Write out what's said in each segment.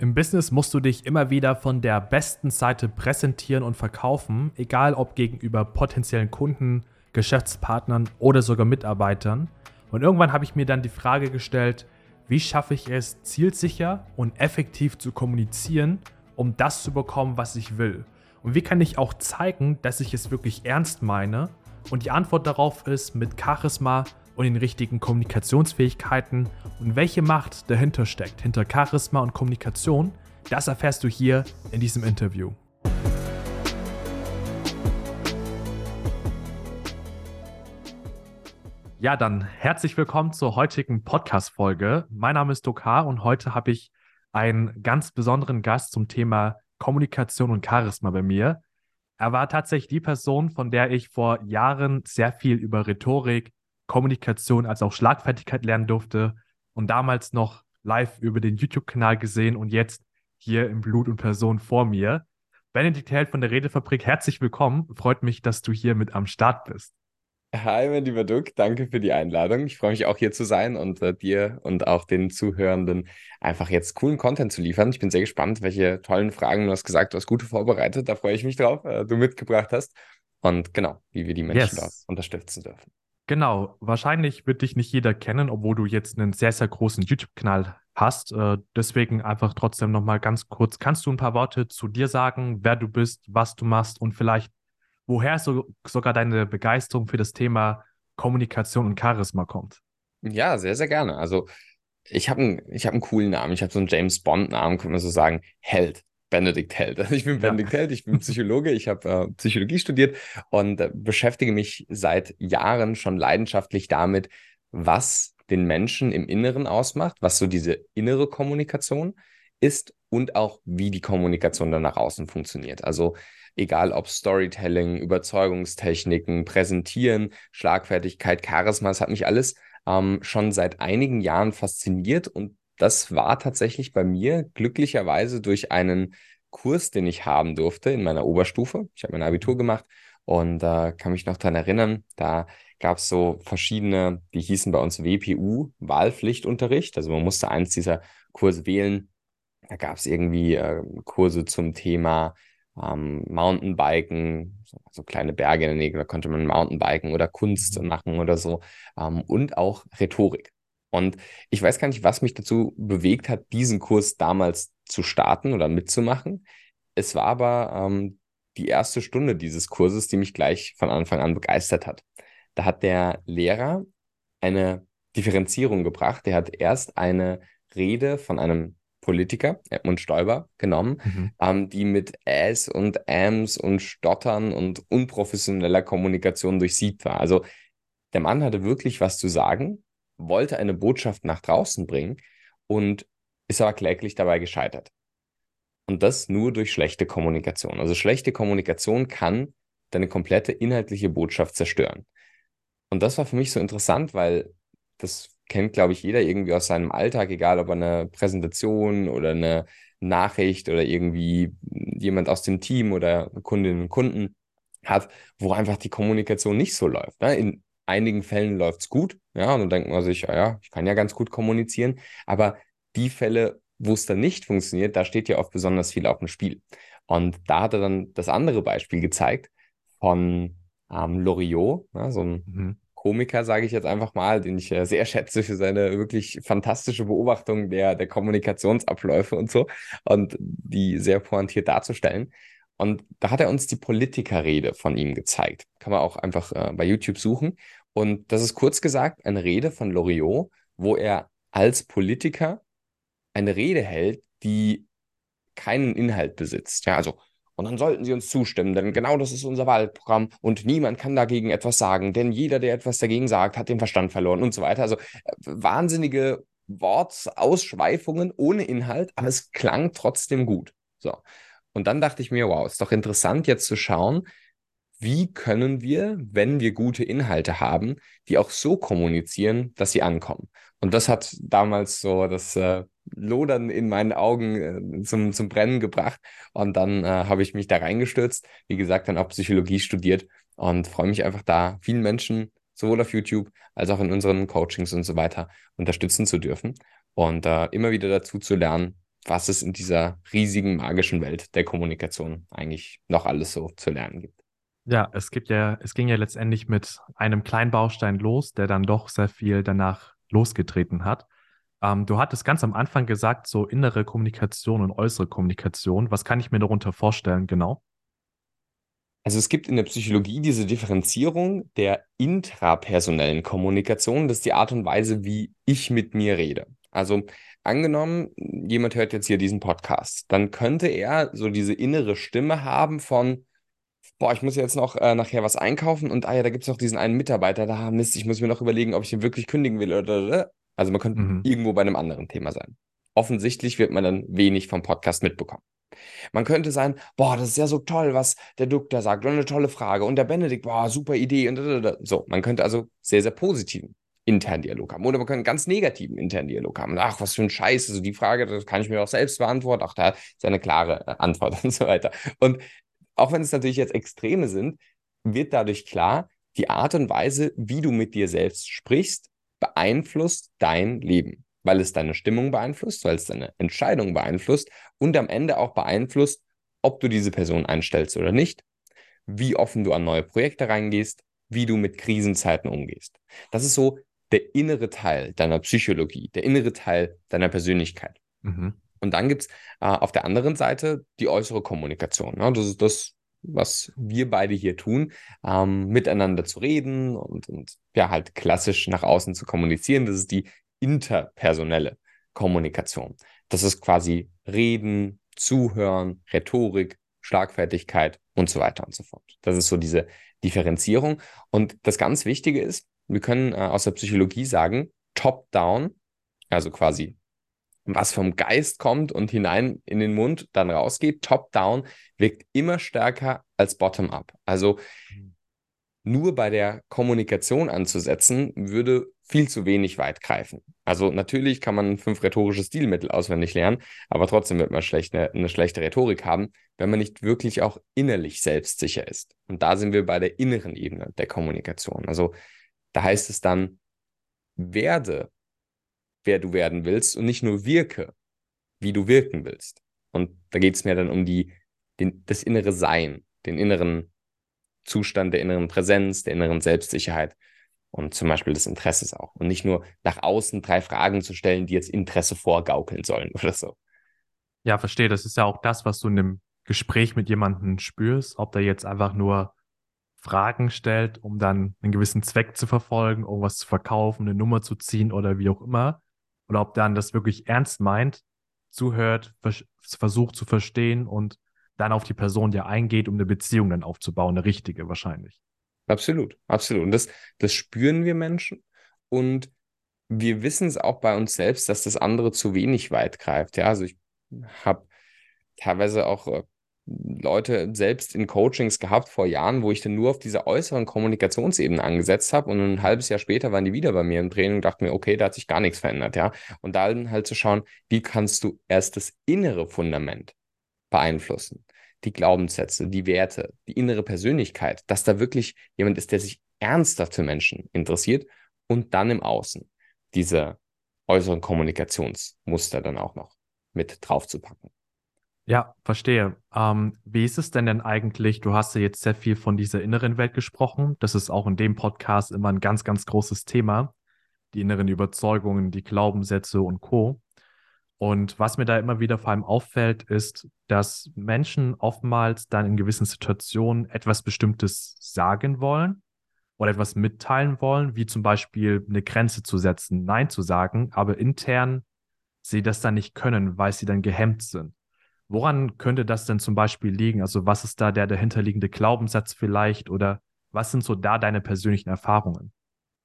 Im Business musst du dich immer wieder von der besten Seite präsentieren und verkaufen, egal ob gegenüber potenziellen Kunden, Geschäftspartnern oder sogar Mitarbeitern. Und irgendwann habe ich mir dann die Frage gestellt, wie schaffe ich es, zielsicher und effektiv zu kommunizieren, um das zu bekommen, was ich will? Und wie kann ich auch zeigen, dass ich es wirklich ernst meine? Und die Antwort darauf ist mit Charisma und den richtigen Kommunikationsfähigkeiten und welche Macht dahinter steckt, hinter Charisma und Kommunikation, das erfährst du hier in diesem Interview. Ja, dann herzlich willkommen zur heutigen Podcast-Folge. Mein Name ist Dokar und heute habe ich einen ganz besonderen Gast zum Thema Kommunikation und Charisma bei mir. Er war tatsächlich die Person, von der ich vor Jahren sehr viel über Rhetorik, Kommunikation als auch Schlagfertigkeit lernen durfte und damals noch live über den YouTube-Kanal gesehen und jetzt hier im Blut und Person vor mir. Benedikt Held von der Redefabrik, herzlich willkommen. Freut mich, dass du hier mit am Start bist. Hi, mein lieber Duck, danke für die Einladung. Ich freue mich auch hier zu sein und äh, dir und auch den Zuhörenden einfach jetzt coolen Content zu liefern. Ich bin sehr gespannt, welche tollen Fragen du hast gesagt, du hast gute vorbereitet. Da freue ich mich drauf, äh, du mitgebracht hast. Und genau, wie wir die Menschen yes. dort unterstützen dürfen. Genau, wahrscheinlich wird dich nicht jeder kennen, obwohl du jetzt einen sehr, sehr großen YouTube-Kanal hast. Äh, deswegen einfach trotzdem nochmal ganz kurz, kannst du ein paar Worte zu dir sagen, wer du bist, was du machst und vielleicht woher so, sogar deine Begeisterung für das Thema Kommunikation und Charisma kommt? Ja, sehr, sehr gerne. Also ich habe einen, hab einen coolen Namen. Ich habe so einen James Bond-Namen, kann man so sagen, Held. Benedikt Held. Ich bin ja. Benedikt Held, ich bin Psychologe, ich habe äh, Psychologie studiert und äh, beschäftige mich seit Jahren schon leidenschaftlich damit, was den Menschen im Inneren ausmacht, was so diese innere Kommunikation ist und auch wie die Kommunikation dann nach außen funktioniert. Also egal ob Storytelling, Überzeugungstechniken, Präsentieren, Schlagfertigkeit, Charisma, es hat mich alles ähm, schon seit einigen Jahren fasziniert und das war tatsächlich bei mir glücklicherweise durch einen Kurs, den ich haben durfte in meiner Oberstufe. Ich habe mein Abitur gemacht und äh, kann mich noch daran erinnern, da gab es so verschiedene, die hießen bei uns WPU, Wahlpflichtunterricht. Also man musste eins dieser Kurse wählen. Da gab es irgendwie äh, Kurse zum Thema ähm, Mountainbiken, so, so, kleine Berge in der Nähe, da konnte man Mountainbiken oder Kunst mhm. machen oder so. Ähm, und auch Rhetorik. Und ich weiß gar nicht, was mich dazu bewegt hat, diesen Kurs damals zu starten oder mitzumachen. Es war aber ähm, die erste Stunde dieses Kurses, die mich gleich von Anfang an begeistert hat. Da hat der Lehrer eine Differenzierung gebracht. Der hat erst eine Rede von einem Politiker, Edmund Stoiber, genommen, mhm. ähm, die mit Äs und Äms und Stottern und unprofessioneller Kommunikation durchsiebt war. Also der Mann hatte wirklich was zu sagen, wollte eine Botschaft nach draußen bringen und ist aber kläglich dabei gescheitert. Und das nur durch schlechte Kommunikation. Also schlechte Kommunikation kann deine komplette inhaltliche Botschaft zerstören. Und das war für mich so interessant, weil das kennt, glaube ich, jeder irgendwie aus seinem Alltag, egal ob eine Präsentation oder eine Nachricht oder irgendwie jemand aus dem Team oder Kundinnen und Kunden hat, wo einfach die Kommunikation nicht so läuft. Ne? In einigen Fällen läuft es gut, ja, und dann denkt man sich, ja, ja, ich kann ja ganz gut kommunizieren, aber die Fälle, wo es dann nicht funktioniert, da steht ja oft besonders viel auf dem Spiel. Und da hat er dann das andere Beispiel gezeigt von ähm, Loriot, ja, so ein mhm. Komiker, sage ich jetzt einfach mal, den ich äh, sehr schätze für seine wirklich fantastische Beobachtung der, der Kommunikationsabläufe und so und die sehr pointiert darzustellen. Und da hat er uns die Politikerrede von ihm gezeigt. Kann man auch einfach äh, bei YouTube suchen. Und das ist kurz gesagt eine Rede von Loriot, wo er als Politiker eine Rede hält, die keinen Inhalt besitzt. Ja, also, und dann sollten Sie uns zustimmen, denn genau das ist unser Wahlprogramm und niemand kann dagegen etwas sagen, denn jeder, der etwas dagegen sagt, hat den Verstand verloren und so weiter. Also äh, wahnsinnige Wortsausschweifungen ohne Inhalt, aber es klang trotzdem gut. So. Und dann dachte ich mir, wow, ist doch interessant jetzt zu schauen, wie können wir, wenn wir gute Inhalte haben, die auch so kommunizieren, dass sie ankommen. Und das hat damals so das äh, Lodern in meinen Augen äh, zum, zum Brennen gebracht. Und dann äh, habe ich mich da reingestürzt, wie gesagt, dann auch Psychologie studiert und freue mich einfach da, vielen Menschen sowohl auf YouTube als auch in unseren Coachings und so weiter unterstützen zu dürfen und äh, immer wieder dazu zu lernen, was es in dieser riesigen magischen Welt der Kommunikation eigentlich noch alles so zu lernen gibt. Ja, es gibt ja, es ging ja letztendlich mit einem kleinen Baustein los, der dann doch sehr viel danach losgetreten hat. Ähm, du hattest ganz am Anfang gesagt, so innere Kommunikation und äußere Kommunikation. Was kann ich mir darunter vorstellen, genau? Also es gibt in der Psychologie diese Differenzierung der intrapersonellen Kommunikation. Das ist die Art und Weise, wie ich mit mir rede. Also angenommen, jemand hört jetzt hier diesen Podcast, dann könnte er so diese innere Stimme haben von, boah, ich muss jetzt noch äh, nachher was einkaufen und ah ja, da gibt es noch diesen einen Mitarbeiter, da Mist, ich muss mir noch überlegen, ob ich den wirklich kündigen will oder. Also man könnte mhm. irgendwo bei einem anderen Thema sein. Offensichtlich wird man dann wenig vom Podcast mitbekommen. Man könnte sein, boah, das ist ja so toll, was der Duck da sagt und eine tolle Frage und der Benedikt, boah, super Idee und so. Man könnte also sehr, sehr positiven internen Dialog haben. Oder man könnte einen ganz negativen internen Dialog haben. Ach, was für ein Scheiß. Also die Frage, das kann ich mir auch selbst beantworten. Ach, da ist eine klare äh, Antwort und so weiter. Und auch wenn es natürlich jetzt Extreme sind, wird dadurch klar, die Art und Weise, wie du mit dir selbst sprichst, beeinflusst dein Leben, weil es deine Stimmung beeinflusst, weil es deine Entscheidung beeinflusst und am Ende auch beeinflusst, ob du diese Person einstellst oder nicht, wie offen du an neue Projekte reingehst, wie du mit Krisenzeiten umgehst. Das ist so der innere Teil deiner Psychologie, der innere Teil deiner Persönlichkeit. Mhm. Und dann gibt es äh, auf der anderen Seite die äußere Kommunikation. Ne? Das ist das, was wir beide hier tun, ähm, miteinander zu reden und, und ja, halt klassisch nach außen zu kommunizieren. Das ist die interpersonelle Kommunikation. Das ist quasi Reden, Zuhören, Rhetorik, Schlagfertigkeit und so weiter und so fort. Das ist so diese Differenzierung. Und das ganz Wichtige ist, wir können äh, aus der Psychologie sagen, top-down, also quasi was vom Geist kommt und hinein in den Mund dann rausgeht, top-down, wirkt immer stärker als bottom-up. Also nur bei der Kommunikation anzusetzen, würde viel zu wenig weit greifen. Also natürlich kann man fünf rhetorische Stilmittel auswendig lernen, aber trotzdem wird man schlecht eine, eine schlechte Rhetorik haben, wenn man nicht wirklich auch innerlich selbstsicher ist. Und da sind wir bei der inneren Ebene der Kommunikation. Also da heißt es dann, werde wer du werden willst und nicht nur wirke, wie du wirken willst. Und da geht es mir dann um die, den, das innere Sein, den inneren Zustand der inneren Präsenz, der inneren Selbstsicherheit und zum Beispiel des Interesses auch. Und nicht nur nach außen drei Fragen zu stellen, die jetzt Interesse vorgaukeln sollen oder so. Ja, verstehe. Das ist ja auch das, was du in einem Gespräch mit jemandem spürst, ob der jetzt einfach nur Fragen stellt, um dann einen gewissen Zweck zu verfolgen, irgendwas zu verkaufen, eine Nummer zu ziehen oder wie auch immer oder ob dann das wirklich ernst meint, zuhört, vers versucht zu verstehen und dann auf die Person ja eingeht, um eine Beziehung dann aufzubauen, eine richtige wahrscheinlich. Absolut, absolut. Und das, das spüren wir Menschen und wir wissen es auch bei uns selbst, dass das andere zu wenig weit greift. Ja, also ich habe teilweise auch äh, Leute selbst in Coachings gehabt vor Jahren, wo ich dann nur auf dieser äußeren Kommunikationsebene angesetzt habe und ein halbes Jahr später waren die wieder bei mir im Training und dachte mir, okay, da hat sich gar nichts verändert, ja. Und dann halt zu schauen, wie kannst du erst das innere Fundament beeinflussen, die Glaubenssätze, die Werte, die innere Persönlichkeit, dass da wirklich jemand ist, der sich ernsthaft für Menschen interessiert und dann im Außen diese äußeren Kommunikationsmuster dann auch noch mit draufzupacken. Ja, verstehe. Ähm, wie ist es denn denn eigentlich? Du hast ja jetzt sehr viel von dieser inneren Welt gesprochen. Das ist auch in dem Podcast immer ein ganz, ganz großes Thema. Die inneren Überzeugungen, die Glaubenssätze und Co. Und was mir da immer wieder vor allem auffällt, ist, dass Menschen oftmals dann in gewissen Situationen etwas Bestimmtes sagen wollen oder etwas mitteilen wollen, wie zum Beispiel eine Grenze zu setzen, Nein zu sagen, aber intern sie das dann nicht können, weil sie dann gehemmt sind. Woran könnte das denn zum Beispiel liegen? Also was ist da der dahinterliegende Glaubenssatz vielleicht oder was sind so da deine persönlichen Erfahrungen?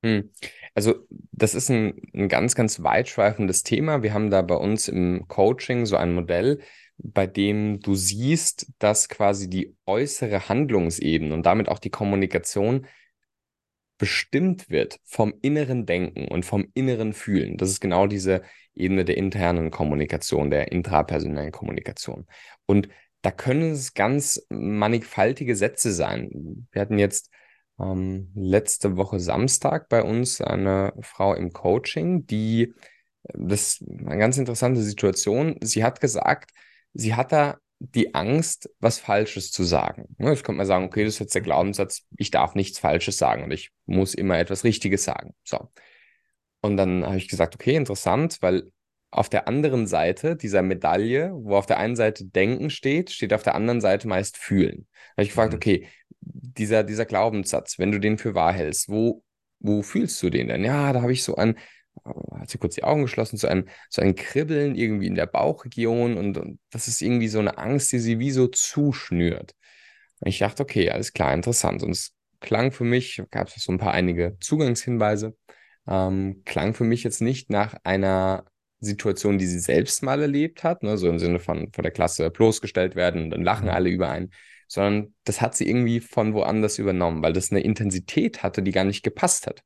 Hm. Also das ist ein, ein ganz, ganz weitschweifendes Thema. Wir haben da bei uns im Coaching so ein Modell, bei dem du siehst, dass quasi die äußere Handlungsebene und damit auch die Kommunikation bestimmt wird vom inneren Denken und vom inneren Fühlen. Das ist genau diese Ebene der internen Kommunikation, der intrapersonellen Kommunikation. Und da können es ganz mannigfaltige Sätze sein. Wir hatten jetzt ähm, letzte Woche Samstag bei uns eine Frau im Coaching, die das ist eine ganz interessante Situation. Sie hat gesagt, sie hat da die Angst, was Falsches zu sagen. Ne, jetzt könnte man sagen, okay, das ist jetzt der Glaubenssatz, ich darf nichts Falsches sagen und ich muss immer etwas Richtiges sagen. So. Und dann habe ich gesagt, okay, interessant, weil auf der anderen Seite dieser Medaille, wo auf der einen Seite Denken steht, steht auf der anderen Seite meist Fühlen. Da habe ich gefragt, mhm. okay, dieser, dieser Glaubenssatz, wenn du den für wahr hältst, wo, wo fühlst du den denn? Ja, da habe ich so ein, hat sie kurz die Augen geschlossen, so ein, so ein Kribbeln irgendwie in der Bauchregion und, und das ist irgendwie so eine Angst, die sie wie so zuschnürt. Und ich dachte, okay, alles klar, interessant. Und es klang für mich, gab es so ein paar einige Zugangshinweise, ähm, klang für mich jetzt nicht nach einer Situation, die sie selbst mal erlebt hat, ne, so im Sinne von von der Klasse bloßgestellt werden und dann lachen mhm. alle über einen, sondern das hat sie irgendwie von woanders übernommen, weil das eine Intensität hatte, die gar nicht gepasst hat.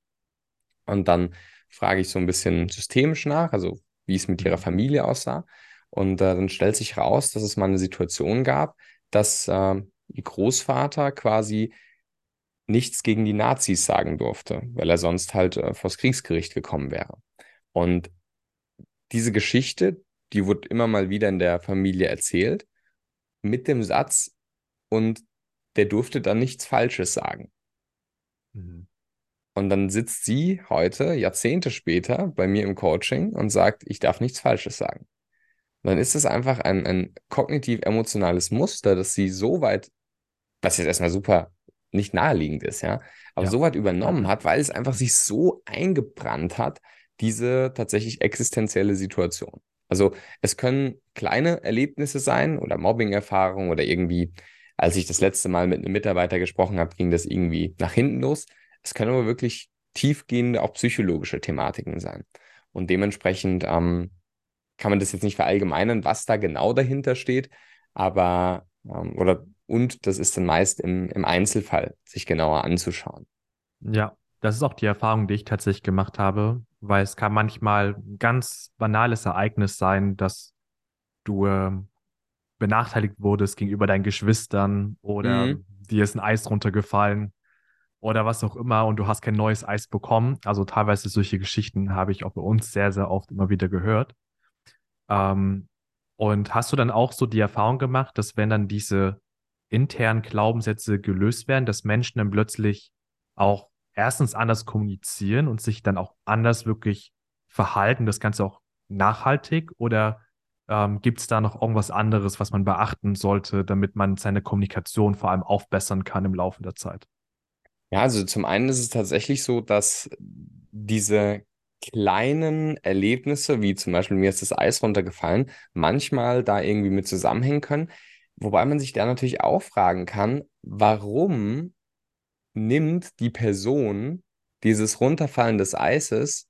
Und dann frage ich so ein bisschen systemisch nach, also wie es mit ihrer mhm. Familie aussah. Und äh, dann stellt sich raus, dass es mal eine Situation gab, dass äh, ihr Großvater quasi nichts gegen die Nazis sagen durfte, weil er sonst halt äh, vors Kriegsgericht gekommen wäre. Und diese Geschichte, die wurde immer mal wieder in der Familie erzählt, mit dem Satz, und der durfte dann nichts Falsches sagen. Mhm. Und dann sitzt sie heute, Jahrzehnte später, bei mir im Coaching und sagt, ich darf nichts Falsches sagen. Und dann ist es einfach ein, ein kognitiv-emotionales Muster, das sie so weit, was jetzt erstmal super nicht naheliegend ist, ja, aber ja. so weit übernommen hat, weil es einfach sich so eingebrannt hat, diese tatsächlich existenzielle Situation. Also es können kleine Erlebnisse sein oder Mobbing-Erfahrungen oder irgendwie, als ich das letzte Mal mit einem Mitarbeiter gesprochen habe, ging das irgendwie nach hinten los. Es können aber wirklich tiefgehende, auch psychologische Thematiken sein. Und dementsprechend ähm, kann man das jetzt nicht verallgemeinern, was da genau dahinter steht, aber ähm, oder und das ist dann meist im, im Einzelfall sich genauer anzuschauen. Ja, das ist auch die Erfahrung, die ich tatsächlich gemacht habe, weil es kann manchmal ein ganz banales Ereignis sein, dass du äh, benachteiligt wurdest gegenüber deinen Geschwistern oder mhm. dir ist ein Eis runtergefallen oder was auch immer und du hast kein neues Eis bekommen. Also teilweise solche Geschichten habe ich auch bei uns sehr, sehr oft immer wieder gehört. Ähm, und hast du dann auch so die Erfahrung gemacht, dass wenn dann diese internen Glaubenssätze gelöst werden, dass Menschen dann plötzlich auch erstens anders kommunizieren und sich dann auch anders wirklich verhalten, das Ganze auch nachhaltig oder ähm, gibt es da noch irgendwas anderes, was man beachten sollte, damit man seine Kommunikation vor allem aufbessern kann im Laufe der Zeit? Ja, also zum einen ist es tatsächlich so, dass diese kleinen Erlebnisse, wie zum Beispiel mir ist das Eis runtergefallen, manchmal da irgendwie mit zusammenhängen können. Wobei man sich da natürlich auch fragen kann, warum nimmt die Person dieses Runterfallen des Eises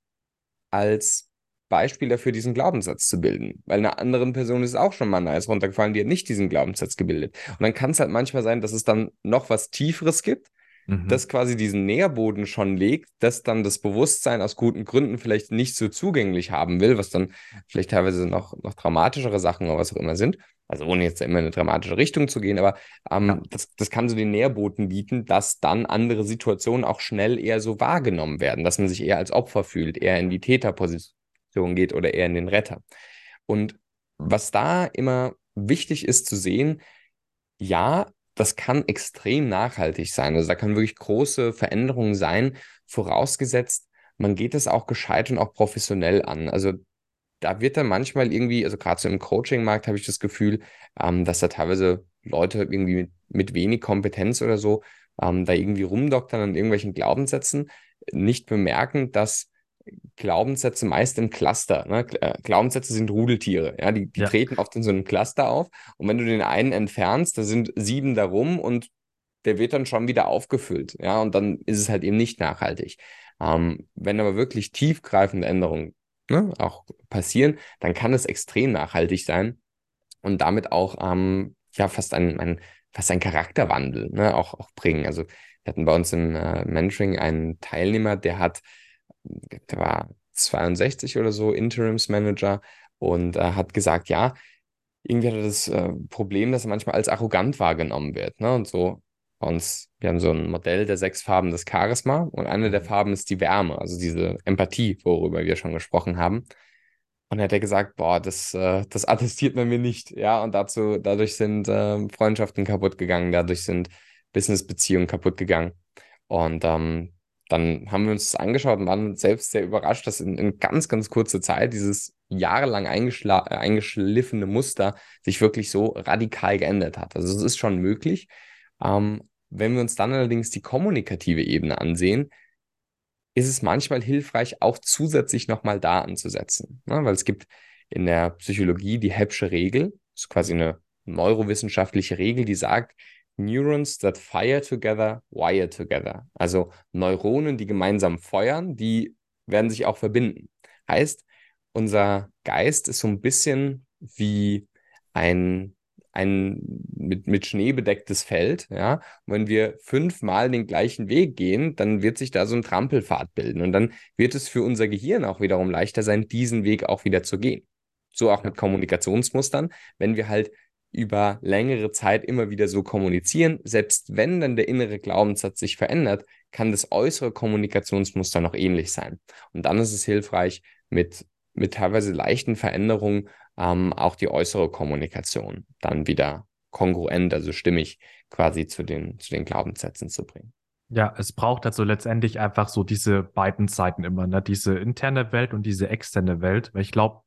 als Beispiel dafür, diesen Glaubenssatz zu bilden. Weil einer anderen Person ist auch schon mal ein Eis runtergefallen, die hat nicht diesen Glaubenssatz gebildet. Und dann kann es halt manchmal sein, dass es dann noch was Tieferes gibt, mhm. das quasi diesen Nährboden schon legt, das dann das Bewusstsein aus guten Gründen vielleicht nicht so zugänglich haben will, was dann vielleicht teilweise noch, noch dramatischere Sachen oder was auch immer sind. Also ohne jetzt immer in eine dramatische Richtung zu gehen, aber ähm, ja. das, das kann so den Nährboten bieten, dass dann andere Situationen auch schnell eher so wahrgenommen werden, dass man sich eher als Opfer fühlt, eher in die Täterposition geht oder eher in den Retter. Und was da immer wichtig ist zu sehen, ja, das kann extrem nachhaltig sein. Also da kann wirklich große Veränderungen sein, vorausgesetzt, man geht es auch gescheit und auch professionell an. Also da wird dann manchmal irgendwie, also gerade so im Coaching-Markt habe ich das Gefühl, ähm, dass da teilweise Leute irgendwie mit, mit wenig Kompetenz oder so ähm, da irgendwie rumdoktern an irgendwelchen Glaubenssätzen, nicht bemerken, dass Glaubenssätze meist im Cluster, ne? Äh, Glaubenssätze sind Rudeltiere, ja, die, die ja. treten oft in so einem Cluster auf und wenn du den einen entfernst, da sind sieben darum und der wird dann schon wieder aufgefüllt, ja, und dann ist es halt eben nicht nachhaltig. Ähm, wenn aber wirklich tiefgreifende Änderungen ne, auch passieren, dann kann es extrem nachhaltig sein und damit auch ähm, ja fast ein, ein, fast ein Charakterwandel ne, auch, auch bringen. Also wir hatten bei uns im äh, Mentoring einen Teilnehmer, der hat, der war 62 oder so, Interimsmanager und äh, hat gesagt, ja, irgendwie hat er das äh, Problem, dass er manchmal als arrogant wahrgenommen wird. Ne? Und so bei uns, wir haben so ein Modell der sechs Farben des Charisma und eine der mhm. Farben ist die Wärme, also diese Empathie, worüber wir schon gesprochen haben. Und hat er gesagt, boah, das, äh, das attestiert man mir nicht. Ja, und dazu, dadurch sind äh, Freundschaften kaputt gegangen, dadurch sind Businessbeziehungen kaputt gegangen. Und ähm, dann haben wir uns das angeschaut und waren selbst sehr überrascht, dass in, in ganz, ganz kurzer Zeit dieses jahrelang äh, eingeschliffene Muster sich wirklich so radikal geändert hat. Also es ist schon möglich. Ähm, wenn wir uns dann allerdings die kommunikative Ebene ansehen, ist es manchmal hilfreich, auch zusätzlich nochmal da anzusetzen. Ne? Weil es gibt in der Psychologie die Hebsche Regel, das ist quasi eine neurowissenschaftliche Regel, die sagt, Neurons that fire together, wire together. Also Neuronen, die gemeinsam feuern, die werden sich auch verbinden. Heißt, unser Geist ist so ein bisschen wie ein, ein mit, mit Schnee bedecktes Feld. Ja? Und wenn wir fünfmal den gleichen Weg gehen, dann wird sich da so ein Trampelpfad bilden. Und dann wird es für unser Gehirn auch wiederum leichter sein, diesen Weg auch wieder zu gehen. So auch mit Kommunikationsmustern. Wenn wir halt über längere Zeit immer wieder so kommunizieren, selbst wenn dann der innere Glaubenssatz sich verändert, kann das äußere Kommunikationsmuster noch ähnlich sein. Und dann ist es hilfreich, mit, mit teilweise leichten Veränderungen ähm, auch die äußere Kommunikation dann wieder kongruent, also stimmig quasi zu den, zu den Glaubenssätzen zu bringen. Ja, es braucht also letztendlich einfach so diese beiden Seiten immer, ne? diese interne Welt und diese externe Welt. Weil ich glaube,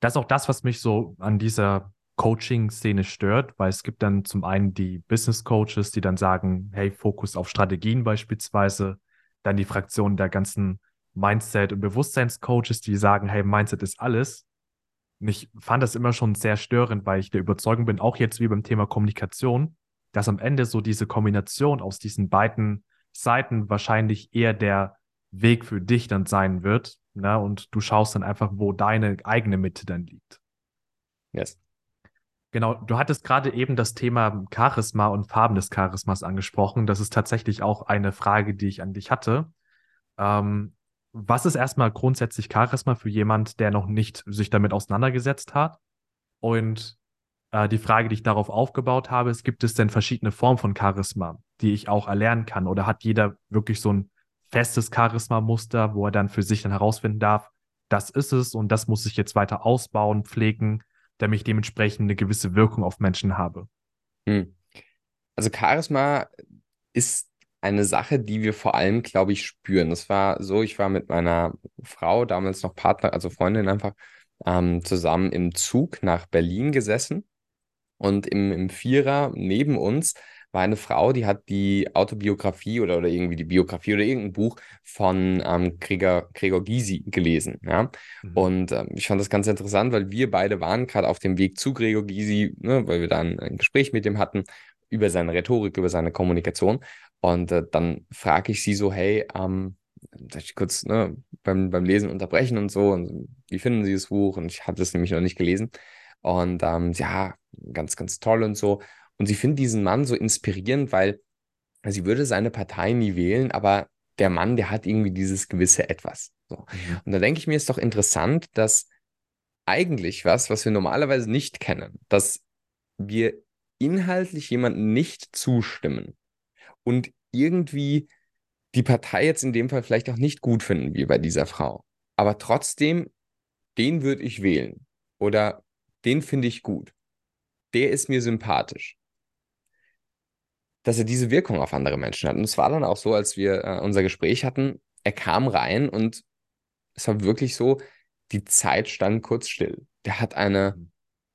das ist auch das, was mich so an dieser Coaching-Szene stört, weil es gibt dann zum einen die Business-Coaches, die dann sagen, hey, Fokus auf Strategien beispielsweise, dann die Fraktion der ganzen Mindset- und Bewusstseins-Coaches, die sagen, hey, Mindset ist alles. Und ich fand das immer schon sehr störend, weil ich der Überzeugung bin, auch jetzt wie beim Thema Kommunikation, dass am Ende so diese Kombination aus diesen beiden Seiten wahrscheinlich eher der Weg für dich dann sein wird. Ne? Und du schaust dann einfach, wo deine eigene Mitte dann liegt. Yes. Genau, du hattest gerade eben das Thema Charisma und Farben des Charismas angesprochen. Das ist tatsächlich auch eine Frage, die ich an dich hatte. Ähm, was ist erstmal grundsätzlich Charisma für jemand, der noch nicht sich damit auseinandergesetzt hat? Und äh, die Frage, die ich darauf aufgebaut habe, ist, gibt es denn verschiedene Formen von Charisma, die ich auch erlernen kann? Oder hat jeder wirklich so ein festes Charisma-Muster, wo er dann für sich dann herausfinden darf, das ist es und das muss ich jetzt weiter ausbauen, pflegen? Damit ich dementsprechend eine gewisse Wirkung auf Menschen habe. Hm. Also Charisma ist eine Sache, die wir vor allem, glaube ich, spüren. Das war so, ich war mit meiner Frau, damals noch Partner, also Freundin einfach, ähm, zusammen im Zug nach Berlin gesessen und im, im Vierer neben uns war eine Frau, die hat die Autobiografie oder, oder irgendwie die Biografie oder irgendein Buch von ähm, Gregor, Gregor Gysi gelesen. Ja? Mhm. Und ähm, ich fand das ganz interessant, weil wir beide waren gerade auf dem Weg zu Gregor Gysi, ne, weil wir da ein, ein, Gespräch mit ihm hatten über seine Rhetorik, über seine Kommunikation. Und äh, dann frage ich sie so, hey, ähm, ich kurz ne, beim, beim Lesen unterbrechen und so, und wie finden Sie das Buch? Und ich hatte es nämlich noch nicht gelesen. Und ähm, ja, ganz, ganz toll und so. Und sie findet diesen Mann so inspirierend, weil sie würde seine Partei nie wählen, aber der Mann, der hat irgendwie dieses gewisse Etwas. So. Mhm. Und da denke ich mir, ist doch interessant, dass eigentlich was, was wir normalerweise nicht kennen, dass wir inhaltlich jemandem nicht zustimmen und irgendwie die Partei jetzt in dem Fall vielleicht auch nicht gut finden, wie bei dieser Frau. Aber trotzdem, den würde ich wählen oder den finde ich gut. Der ist mir sympathisch dass er diese Wirkung auf andere Menschen hat. Und es war dann auch so, als wir äh, unser Gespräch hatten, er kam rein und es war wirklich so, die Zeit stand kurz still. Der hat eine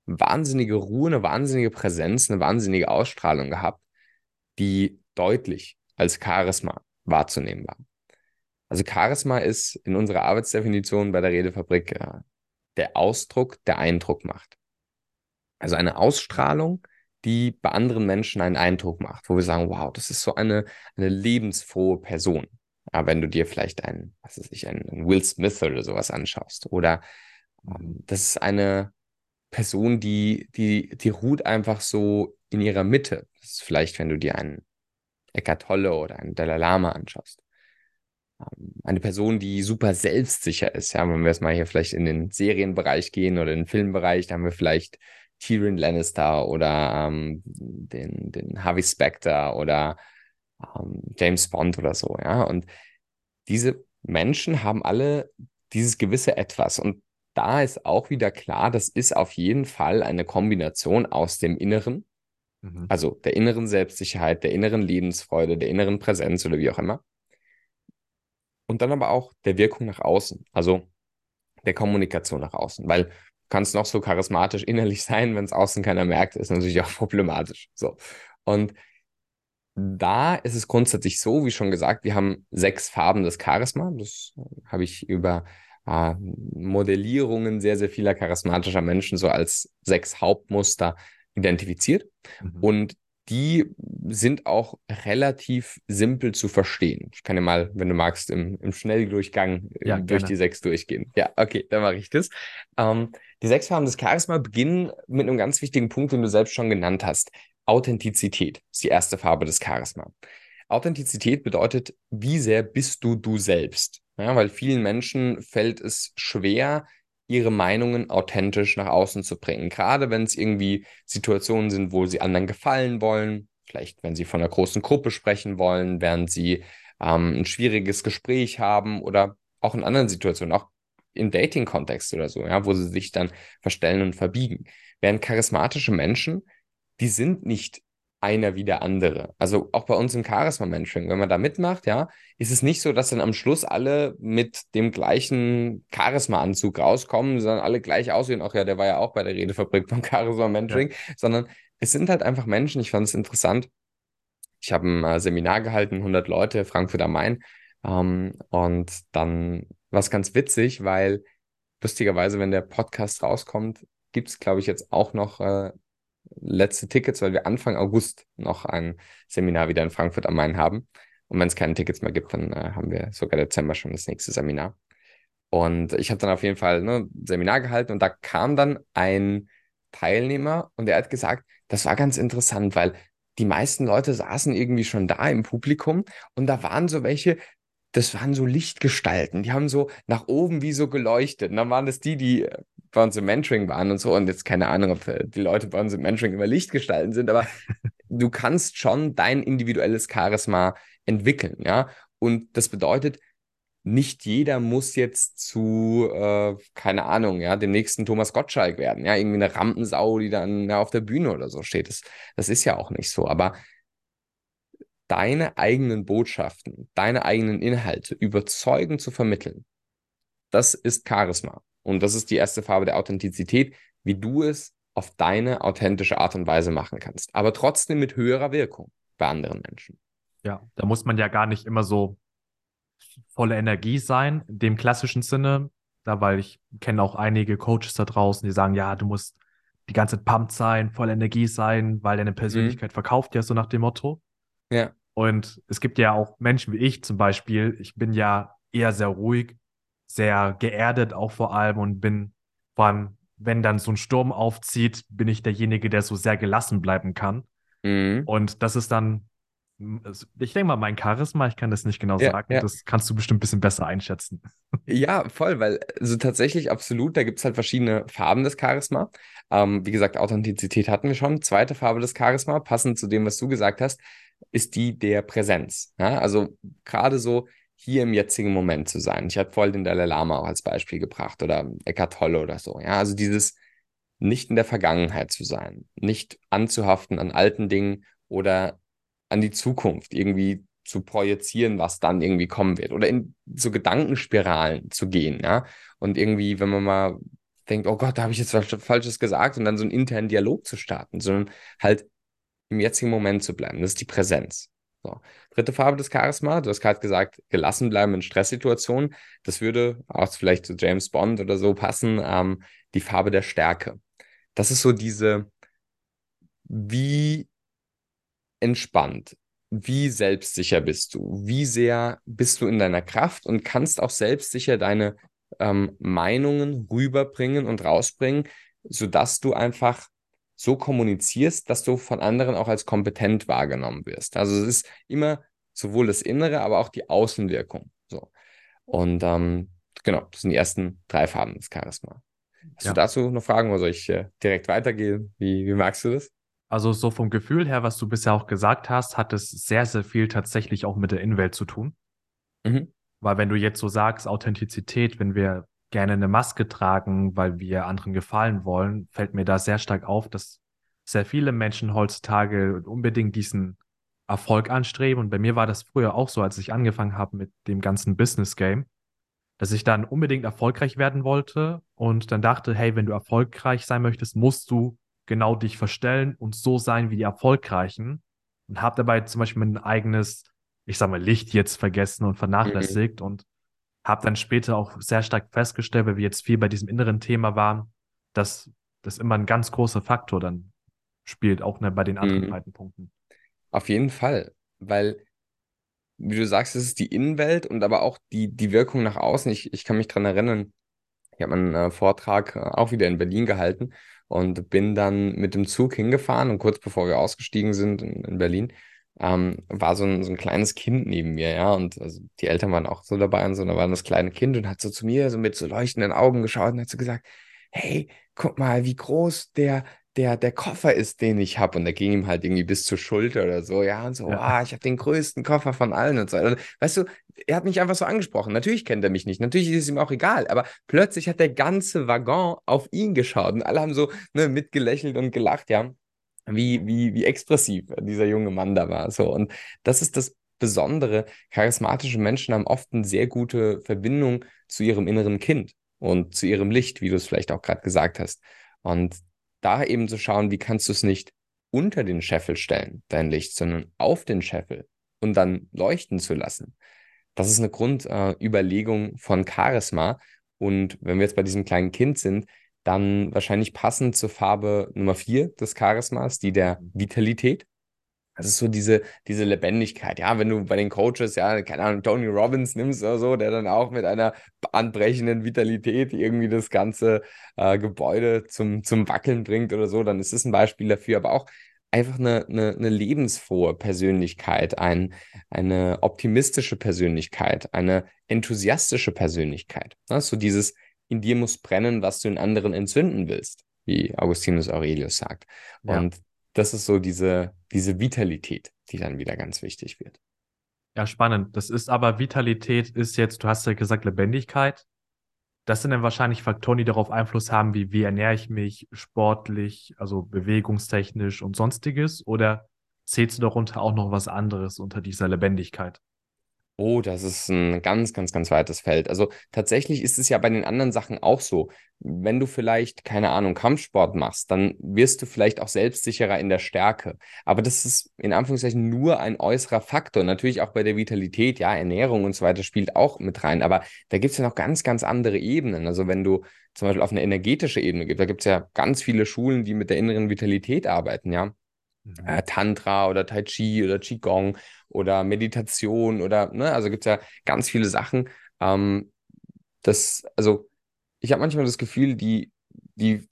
wahnsinnige Ruhe, eine wahnsinnige Präsenz, eine wahnsinnige Ausstrahlung gehabt, die deutlich als Charisma wahrzunehmen war. Also Charisma ist in unserer Arbeitsdefinition bei der Redefabrik äh, der Ausdruck, der Eindruck macht. Also eine Ausstrahlung, die bei anderen Menschen einen Eindruck macht, wo wir sagen, wow, das ist so eine, eine lebensfrohe Person. Aber wenn du dir vielleicht einen, was weiß ich, einen Will Smith oder sowas anschaust, oder ähm, das ist eine Person, die, die, die ruht einfach so in ihrer Mitte. Das ist vielleicht, wenn du dir einen Eckhart Tolle oder einen Dalai Lama anschaust. Ähm, eine Person, die super selbstsicher ist. Ja, wenn wir jetzt mal hier vielleicht in den Serienbereich gehen oder in den Filmbereich, da haben wir vielleicht Tyrion Lannister oder ähm, den, den Harvey Specter oder ähm, James Bond oder so, ja. Und diese Menschen haben alle dieses gewisse Etwas. Und da ist auch wieder klar, das ist auf jeden Fall eine Kombination aus dem Inneren, mhm. also der inneren Selbstsicherheit, der inneren Lebensfreude, der inneren Präsenz oder wie auch immer. Und dann aber auch der Wirkung nach außen, also der Kommunikation nach außen, weil kannst noch so charismatisch innerlich sein, wenn es außen keiner merkt, ist natürlich auch problematisch. So. Und da ist es grundsätzlich so, wie schon gesagt, wir haben sechs Farben des Charisma. Das habe ich über äh, Modellierungen sehr, sehr vieler charismatischer Menschen so als sechs Hauptmuster identifiziert. Mhm. Und die sind auch relativ simpel zu verstehen. Ich kann ja mal, wenn du magst, im, im Schnelldurchgang äh, ja, durch gerne. die sechs durchgehen. Ja, okay, dann mache ich das. Ähm, die sechs Farben des Charisma beginnen mit einem ganz wichtigen Punkt, den du selbst schon genannt hast. Authentizität ist die erste Farbe des Charisma. Authentizität bedeutet, wie sehr bist du du selbst? Ja, weil vielen Menschen fällt es schwer, ihre Meinungen authentisch nach außen zu bringen. Gerade wenn es irgendwie Situationen sind, wo sie anderen gefallen wollen, vielleicht wenn sie von einer großen Gruppe sprechen wollen, während sie ähm, ein schwieriges Gespräch haben oder auch in anderen Situationen, auch im Dating-Kontext oder so, ja, wo sie sich dann verstellen und verbiegen. Während charismatische Menschen die sind nicht einer wie der andere. Also auch bei uns im Charisma-Mentoring, wenn man da mitmacht, ja, ist es nicht so, dass dann am Schluss alle mit dem gleichen Charisma-Anzug rauskommen, sondern alle gleich aussehen. Auch ja, der war ja auch bei der Redefabrik vom Charisma-Mentoring, ja. sondern es sind halt einfach Menschen. Ich fand es interessant. Ich habe ein äh, Seminar gehalten, 100 Leute, Frankfurt am Main. Ähm, und dann war es ganz witzig, weil lustigerweise, wenn der Podcast rauskommt, gibt es, glaube ich, jetzt auch noch äh, letzte Tickets, weil wir Anfang August noch ein Seminar wieder in Frankfurt am Main haben. Und wenn es keine Tickets mehr gibt, dann äh, haben wir sogar Dezember schon das nächste Seminar. Und ich habe dann auf jeden Fall ne, ein Seminar gehalten und da kam dann ein Teilnehmer und der hat gesagt, das war ganz interessant, weil die meisten Leute saßen irgendwie schon da im Publikum und da waren so welche, das waren so Lichtgestalten, die haben so nach oben wie so geleuchtet. Und dann waren das die, die äh, bei uns im Mentoring waren und so. Und jetzt keine Ahnung, ob äh, die Leute bei uns im Mentoring immer Lichtgestalten sind, aber du kannst schon dein individuelles Charisma entwickeln, ja. Und das bedeutet, nicht jeder muss jetzt zu, äh, keine Ahnung, ja, dem nächsten Thomas Gottschalk werden, ja, irgendwie eine Rampensau, die dann ja, auf der Bühne oder so steht. Das, das ist ja auch nicht so. Aber deine eigenen Botschaften, deine eigenen Inhalte überzeugend zu vermitteln, das ist Charisma. Und das ist die erste Farbe der Authentizität, wie du es auf deine authentische Art und Weise machen kannst. Aber trotzdem mit höherer Wirkung bei anderen Menschen. Ja, da muss man ja gar nicht immer so volle Energie sein, in dem klassischen Sinne. Da, weil ich kenne auch einige Coaches da draußen, die sagen, ja, du musst die ganze Zeit pumped sein, voller Energie sein, weil deine Persönlichkeit mhm. verkauft ja so nach dem Motto. Ja. Und es gibt ja auch Menschen wie ich zum Beispiel. Ich bin ja eher sehr ruhig, sehr geerdet auch vor allem und bin vor allem, wenn dann so ein Sturm aufzieht, bin ich derjenige, der so sehr gelassen bleiben kann. Mhm. Und das ist dann, ich denke mal, mein Charisma, ich kann das nicht genau ja, sagen, ja. das kannst du bestimmt ein bisschen besser einschätzen. Ja, voll, weil also tatsächlich absolut, da gibt es halt verschiedene Farben des Charisma. Ähm, wie gesagt, Authentizität hatten wir schon. Zweite Farbe des Charisma, passend zu dem, was du gesagt hast, ist die der Präsenz. Ja? Also gerade so hier im jetzigen Moment zu sein. Ich habe voll den Dalai Lama auch als Beispiel gebracht oder Eckhart Tolle oder so. Ja, also dieses nicht in der Vergangenheit zu sein, nicht anzuhaften an alten Dingen oder an die Zukunft irgendwie zu projizieren, was dann irgendwie kommen wird oder in so Gedankenspiralen zu gehen, ja. Und irgendwie, wenn man mal denkt, oh Gott, da habe ich jetzt was Falsches gesagt und dann so einen internen Dialog zu starten, sondern halt im jetzigen Moment zu bleiben. Das ist die Präsenz. So. Dritte Farbe des Charisma, du hast gerade gesagt, gelassen bleiben in Stresssituationen. Das würde auch vielleicht zu James Bond oder so passen. Ähm, die Farbe der Stärke. Das ist so diese, wie entspannt, wie selbstsicher bist du, wie sehr bist du in deiner Kraft und kannst auch selbstsicher deine ähm, Meinungen rüberbringen und rausbringen, sodass du einfach so kommunizierst, dass du von anderen auch als kompetent wahrgenommen wirst. Also es ist immer sowohl das Innere, aber auch die Außenwirkung. So. Und ähm, genau, das sind die ersten drei Farben des Charisma. Hast ja. du dazu noch Fragen oder soll ich äh, direkt weitergehen? Wie, wie magst du das? Also so vom Gefühl her, was du bisher auch gesagt hast, hat es sehr, sehr viel tatsächlich auch mit der Innenwelt zu tun. Mhm. Weil wenn du jetzt so sagst, Authentizität, wenn wir gerne eine Maske tragen, weil wir anderen gefallen wollen, fällt mir da sehr stark auf, dass sehr viele Menschen heutzutage unbedingt diesen Erfolg anstreben. Und bei mir war das früher auch so, als ich angefangen habe mit dem ganzen Business Game, dass ich dann unbedingt erfolgreich werden wollte und dann dachte, hey, wenn du erfolgreich sein möchtest, musst du genau dich verstellen und so sein wie die Erfolgreichen. Und habe dabei zum Beispiel mein eigenes, ich sag mal, Licht jetzt vergessen und Mhm. vernachlässigt und habe dann später auch sehr stark festgestellt, weil wir jetzt viel bei diesem inneren Thema waren, dass das immer ein ganz großer Faktor dann spielt, auch ne, bei den anderen Mhm. beiden Punkten. Auf jeden Fall, weil, wie du sagst, es ist die Innenwelt und aber auch die, die Wirkung nach außen. Ich, ich kann mich dran erinnern, ich habe einen äh, Vortrag äh, auch wieder in Berlin gehalten und bin dann mit dem Zug hingefahren und kurz bevor wir ausgestiegen sind in, in Berlin, ähm, war so ein, so ein kleines Kind neben mir, ja, und also die Eltern waren auch so dabei und so, da war das kleine Kind und hat so zu mir so mit so leuchtenden Augen geschaut und hat so gesagt, hey, guck mal, wie groß der, der, der Koffer ist, den ich habe. Und der ging ihm halt irgendwie bis zur Schulter oder so, ja, und so, Ja, ah, ich habe den größten Koffer von allen und so. Und, weißt du, er hat mich einfach so angesprochen. Natürlich kennt er mich nicht, natürlich ist es ihm auch egal, aber plötzlich hat der ganze Waggon auf ihn geschaut und alle haben so ne, mitgelächelt und gelacht, ja, wie, wie, wie expressiv dieser junge Mann da war. So. Und das ist das Besondere. Charismatische Menschen haben oft eine sehr gute Verbindung zu ihrem inneren Kind und zu ihrem Licht, wie du es vielleicht auch gerade gesagt hast. Und da eben zu schauen, wie kannst du es nicht unter den Scheffel stellen, dein Licht, sondern auf den Scheffel und dann leuchten zu lassen. Das ist eine Grundüberlegung äh, von Charisma. Und wenn wir jetzt bei diesem kleinen Kind sind, dann wahrscheinlich passend zur Farbe Nummer 4 des Charismas, die der Vitalität. Das ist so diese, diese Lebendigkeit. Ja, wenn du bei den Coaches, ja, keine Ahnung, Tony Robbins nimmst oder so, der dann auch mit einer anbrechenden Vitalität irgendwie das ganze äh, Gebäude zum, zum Wackeln bringt oder so, dann ist das ein Beispiel dafür. Aber auch einfach eine, eine, eine lebensfrohe Persönlichkeit, ein, eine optimistische Persönlichkeit, eine enthusiastische Persönlichkeit. Ne? So dieses, in dir muss brennen, was du in anderen entzünden willst, wie Augustinus Aurelius sagt. ja. Und das ist so diese, diese Vitalität, die dann wieder ganz wichtig wird. Ja, spannend. Das ist aber Vitalität ist jetzt, du hast ja gesagt, Lebendigkeit. Das sind dann wahrscheinlich Faktoren, die darauf Einfluss haben, wie, wie ernähre ich mich sportlich, also bewegungstechnisch und sonstiges? Oder zählst du darunter auch noch was anderes unter dieser Lebendigkeit? Oh, das ist ein ganz, ganz, ganz weites Feld. Also tatsächlich ist es ja bei den anderen Sachen auch so. Wenn du vielleicht, keine Ahnung, Kampfsport machst, dann wirst du vielleicht auch selbstsicherer in der Stärke. Aber das ist in Anführungszeichen nur ein äußerer Faktor. Natürlich auch bei der Vitalität, ja, Ernährung und so weiter spielt auch mit rein. Aber da gibt es ja noch ganz, ganz andere Ebenen. Also wenn du zum Beispiel auf eine energetische Ebene gehst, da gibt es ja ganz viele Schulen, die mit der inneren Vitalität arbeiten, ja äh, Tantra oder Tai Chi oder Qigong oder Meditation oder, ne, also gibt es ja ganz viele Sachen. Ähm, das, also ich habe manchmal das Gefühl, die, die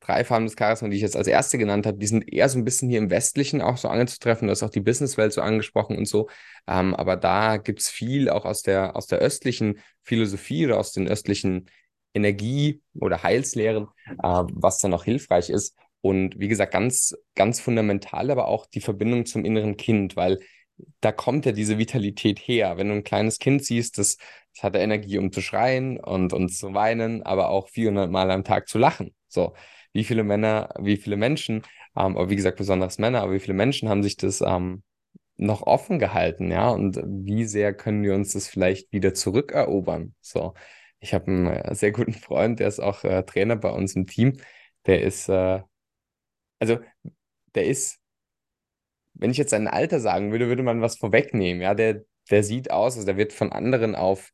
drei Farben des Charisma, die ich jetzt als erste genannt habe, die sind eher so ein bisschen hier im Westlichen auch so anzutreffen. Du hast auch die Businesswelt so angesprochen und so. Ähm, aber da gibt es viel auch aus der, aus der östlichen Philosophie oder aus den östlichen Energie- oder Heilslehren, äh, was dann auch hilfreich ist. Und wie gesagt, ganz, ganz fundamental aber auch die Verbindung zum inneren Kind, weil da kommt ja diese Vitalität her. Wenn du ein kleines Kind siehst, das, das hat Energie, um zu schreien und, und zu weinen, aber auch 400 Mal am Tag zu lachen. So, wie viele Männer, wie viele Menschen, ähm, aber wie gesagt, besonders Männer, aber wie viele Menschen haben sich das ähm, noch offen gehalten, ja? Und wie sehr können wir uns das vielleicht wieder zurückerobern? So, ich habe einen äh, sehr guten Freund, der ist auch äh, Trainer bei uns im Team. Der ist, äh, also, der ist wenn ich jetzt sein Alter sagen würde, würde man was vorwegnehmen. Ja, der, der sieht aus, also der wird von anderen auf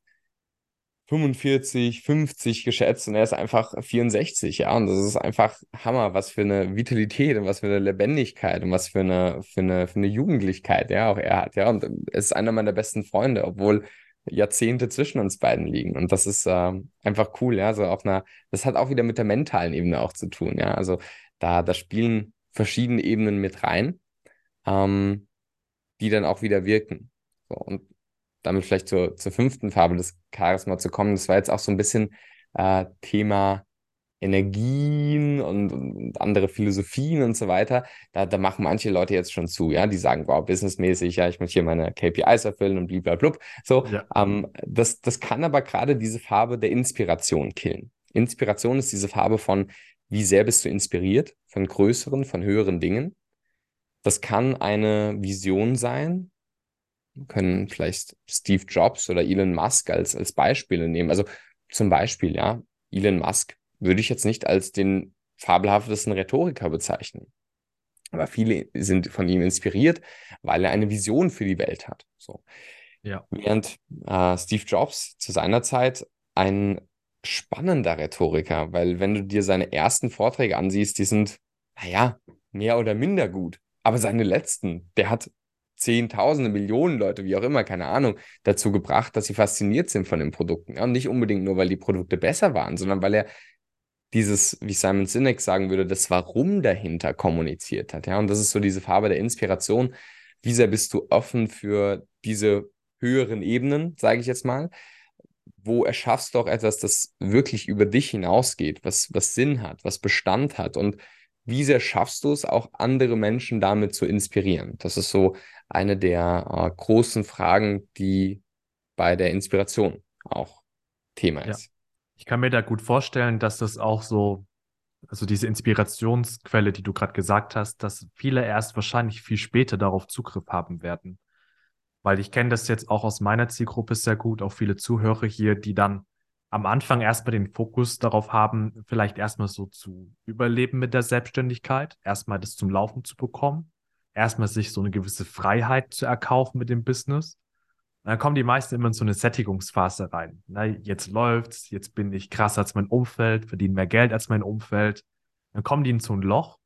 45, 50 geschätzt und er ist einfach 64, ja. Und das ist einfach Hammer, was für eine Vitalität und was für eine Lebendigkeit und was für eine, für eine, für eine Jugendlichkeit, ja, auch er hat, ja. Und es ist einer meiner besten Freunde, obwohl Jahrzehnte zwischen uns beiden liegen. Und das ist äh, einfach cool, ja. So auf einer, das hat auch wieder mit der mentalen Ebene auch zu tun, ja. Also da, da spielen verschiedene Ebenen mit rein ähm, die dann auch wieder wirken. So, und damit vielleicht zur, zur fünften Farbe des Charisma zu kommen, das war jetzt auch so ein bisschen äh, Thema Energien und, und, andere Philosophien und so weiter, da, da machen manche Leute jetzt schon zu, ja, die sagen, wow, businessmäßig, ja, ich möchte hier meine KPIs erfüllen und blablabla. So, ja. ähm, das, das kann aber gerade diese Farbe der Inspiration killen. Inspiration ist diese Farbe von, wie sehr bist du inspiriert von größeren, von höheren Dingen. Das kann eine Vision sein, wir können vielleicht Steve Jobs oder Elon Musk als, als Beispiele nehmen. Also zum Beispiel, ja, Elon Musk würde ich jetzt nicht als den fabelhaftesten Rhetoriker bezeichnen. Aber viele sind von ihm inspiriert, weil er eine Vision für die Welt hat. So. Ja. Während äh, Steve Jobs zu seiner Zeit ein spannender Rhetoriker, weil wenn du dir seine ersten Vorträge ansiehst, die sind, naja, mehr oder minder gut. Aber seine letzten, der hat Zehntausende, Millionen Leute, wie auch immer, keine Ahnung, dazu gebracht, dass sie fasziniert sind von den Produkten. Ja, und nicht unbedingt nur, weil die Produkte besser waren, sondern weil er dieses, wie Simon Sinek sagen würde, das Warum dahinter kommuniziert hat. Ja, und das ist so diese Farbe der Inspiration. Wie sehr bist du offen für diese höheren Ebenen, sage ich jetzt mal? Wo erschaffst du auch etwas, das wirklich über dich hinausgeht, was, was Sinn hat, was Bestand hat? Und wie sehr schaffst du es, auch andere Menschen damit zu inspirieren? Das ist so eine der äh, großen Fragen, die bei der Inspiration auch Thema ist. Ja. Ich kann mir da gut vorstellen, dass das auch so, also diese Inspirationsquelle, die du gerade gesagt hast, dass viele erst wahrscheinlich viel später darauf Zugriff haben werden. Weil ich kenne das jetzt auch aus meiner Zielgruppe sehr gut, auch viele Zuhörer hier, die dann am Anfang erstmal den Fokus darauf haben, vielleicht erstmal so zu überleben mit der Selbstständigkeit, erstmal das zum Laufen zu bekommen, erstmal sich so eine gewisse Freiheit zu erkaufen mit dem Business dann kommen die meisten immer in so eine Sättigungsphase rein. Na, jetzt läuft's, jetzt bin ich krasser als mein Umfeld, verdiene mehr Geld als mein Umfeld. Dann kommen die in so ein Loch.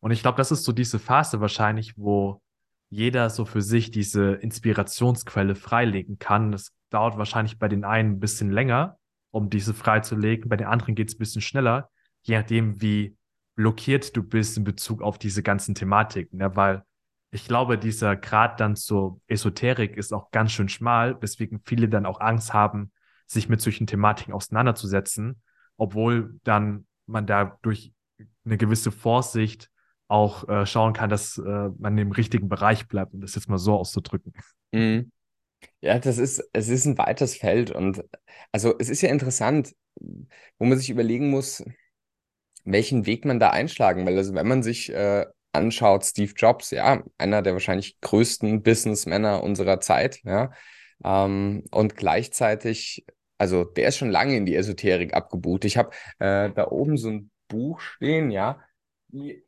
Und ich glaube, das ist so diese Phase wahrscheinlich, wo jeder so für sich diese Inspirationsquelle freilegen kann. Das dauert wahrscheinlich bei den einen ein bisschen länger, um diese freizulegen. Bei den anderen geht es ein bisschen schneller, je nachdem, wie blockiert du bist in Bezug auf diese ganzen Thematiken. Ja, weil ich glaube, dieser Grad dann zur Esoterik ist auch ganz schön schmal, weswegen viele dann auch Angst haben, sich mit solchen Thematiken auseinanderzusetzen, obwohl dann man da durch eine gewisse Vorsicht auch äh, schauen kann, dass äh, man im richtigen Bereich bleibt, um das jetzt mal so auszudrücken. Mhm. Ja, das ist, es ist ein weites Feld und also es ist ja interessant, wo man sich überlegen muss, welchen Weg man da einschlagen will. Also wenn man sich äh, anschaut, Steve Jobs, ja, einer der wahrscheinlich größten Businessmänner unserer Zeit, ja, ähm, und gleichzeitig, also der ist schon lange in die Esoterik abgebucht. Ich habe äh, da oben so ein Buch stehen, ja, die,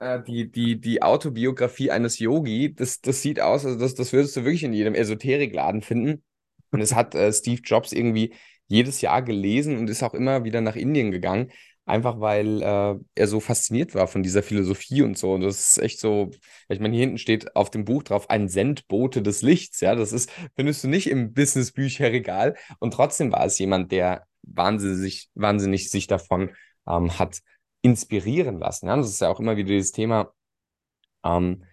die, die, die Autobiografie eines Yogi, das, das sieht aus, also das, das würdest du wirklich in jedem Esoterikladen finden. Und es hat äh, Steve Jobs irgendwie jedes Jahr gelesen und ist auch immer wieder nach Indien gegangen. Einfach weil äh, er so fasziniert war von dieser Philosophie und so. Und das ist echt so, ich meine, hier hinten steht auf dem Buch drauf, ein Sendbote des Lichts. Ja, das ist, findest du nicht im Businessbücherregal. Und trotzdem war es jemand, der wahnsinnig, wahnsinnig sich davon ähm, hat inspirieren lassen. Ja, das ist ja auch immer wieder dieses Thema, ähm,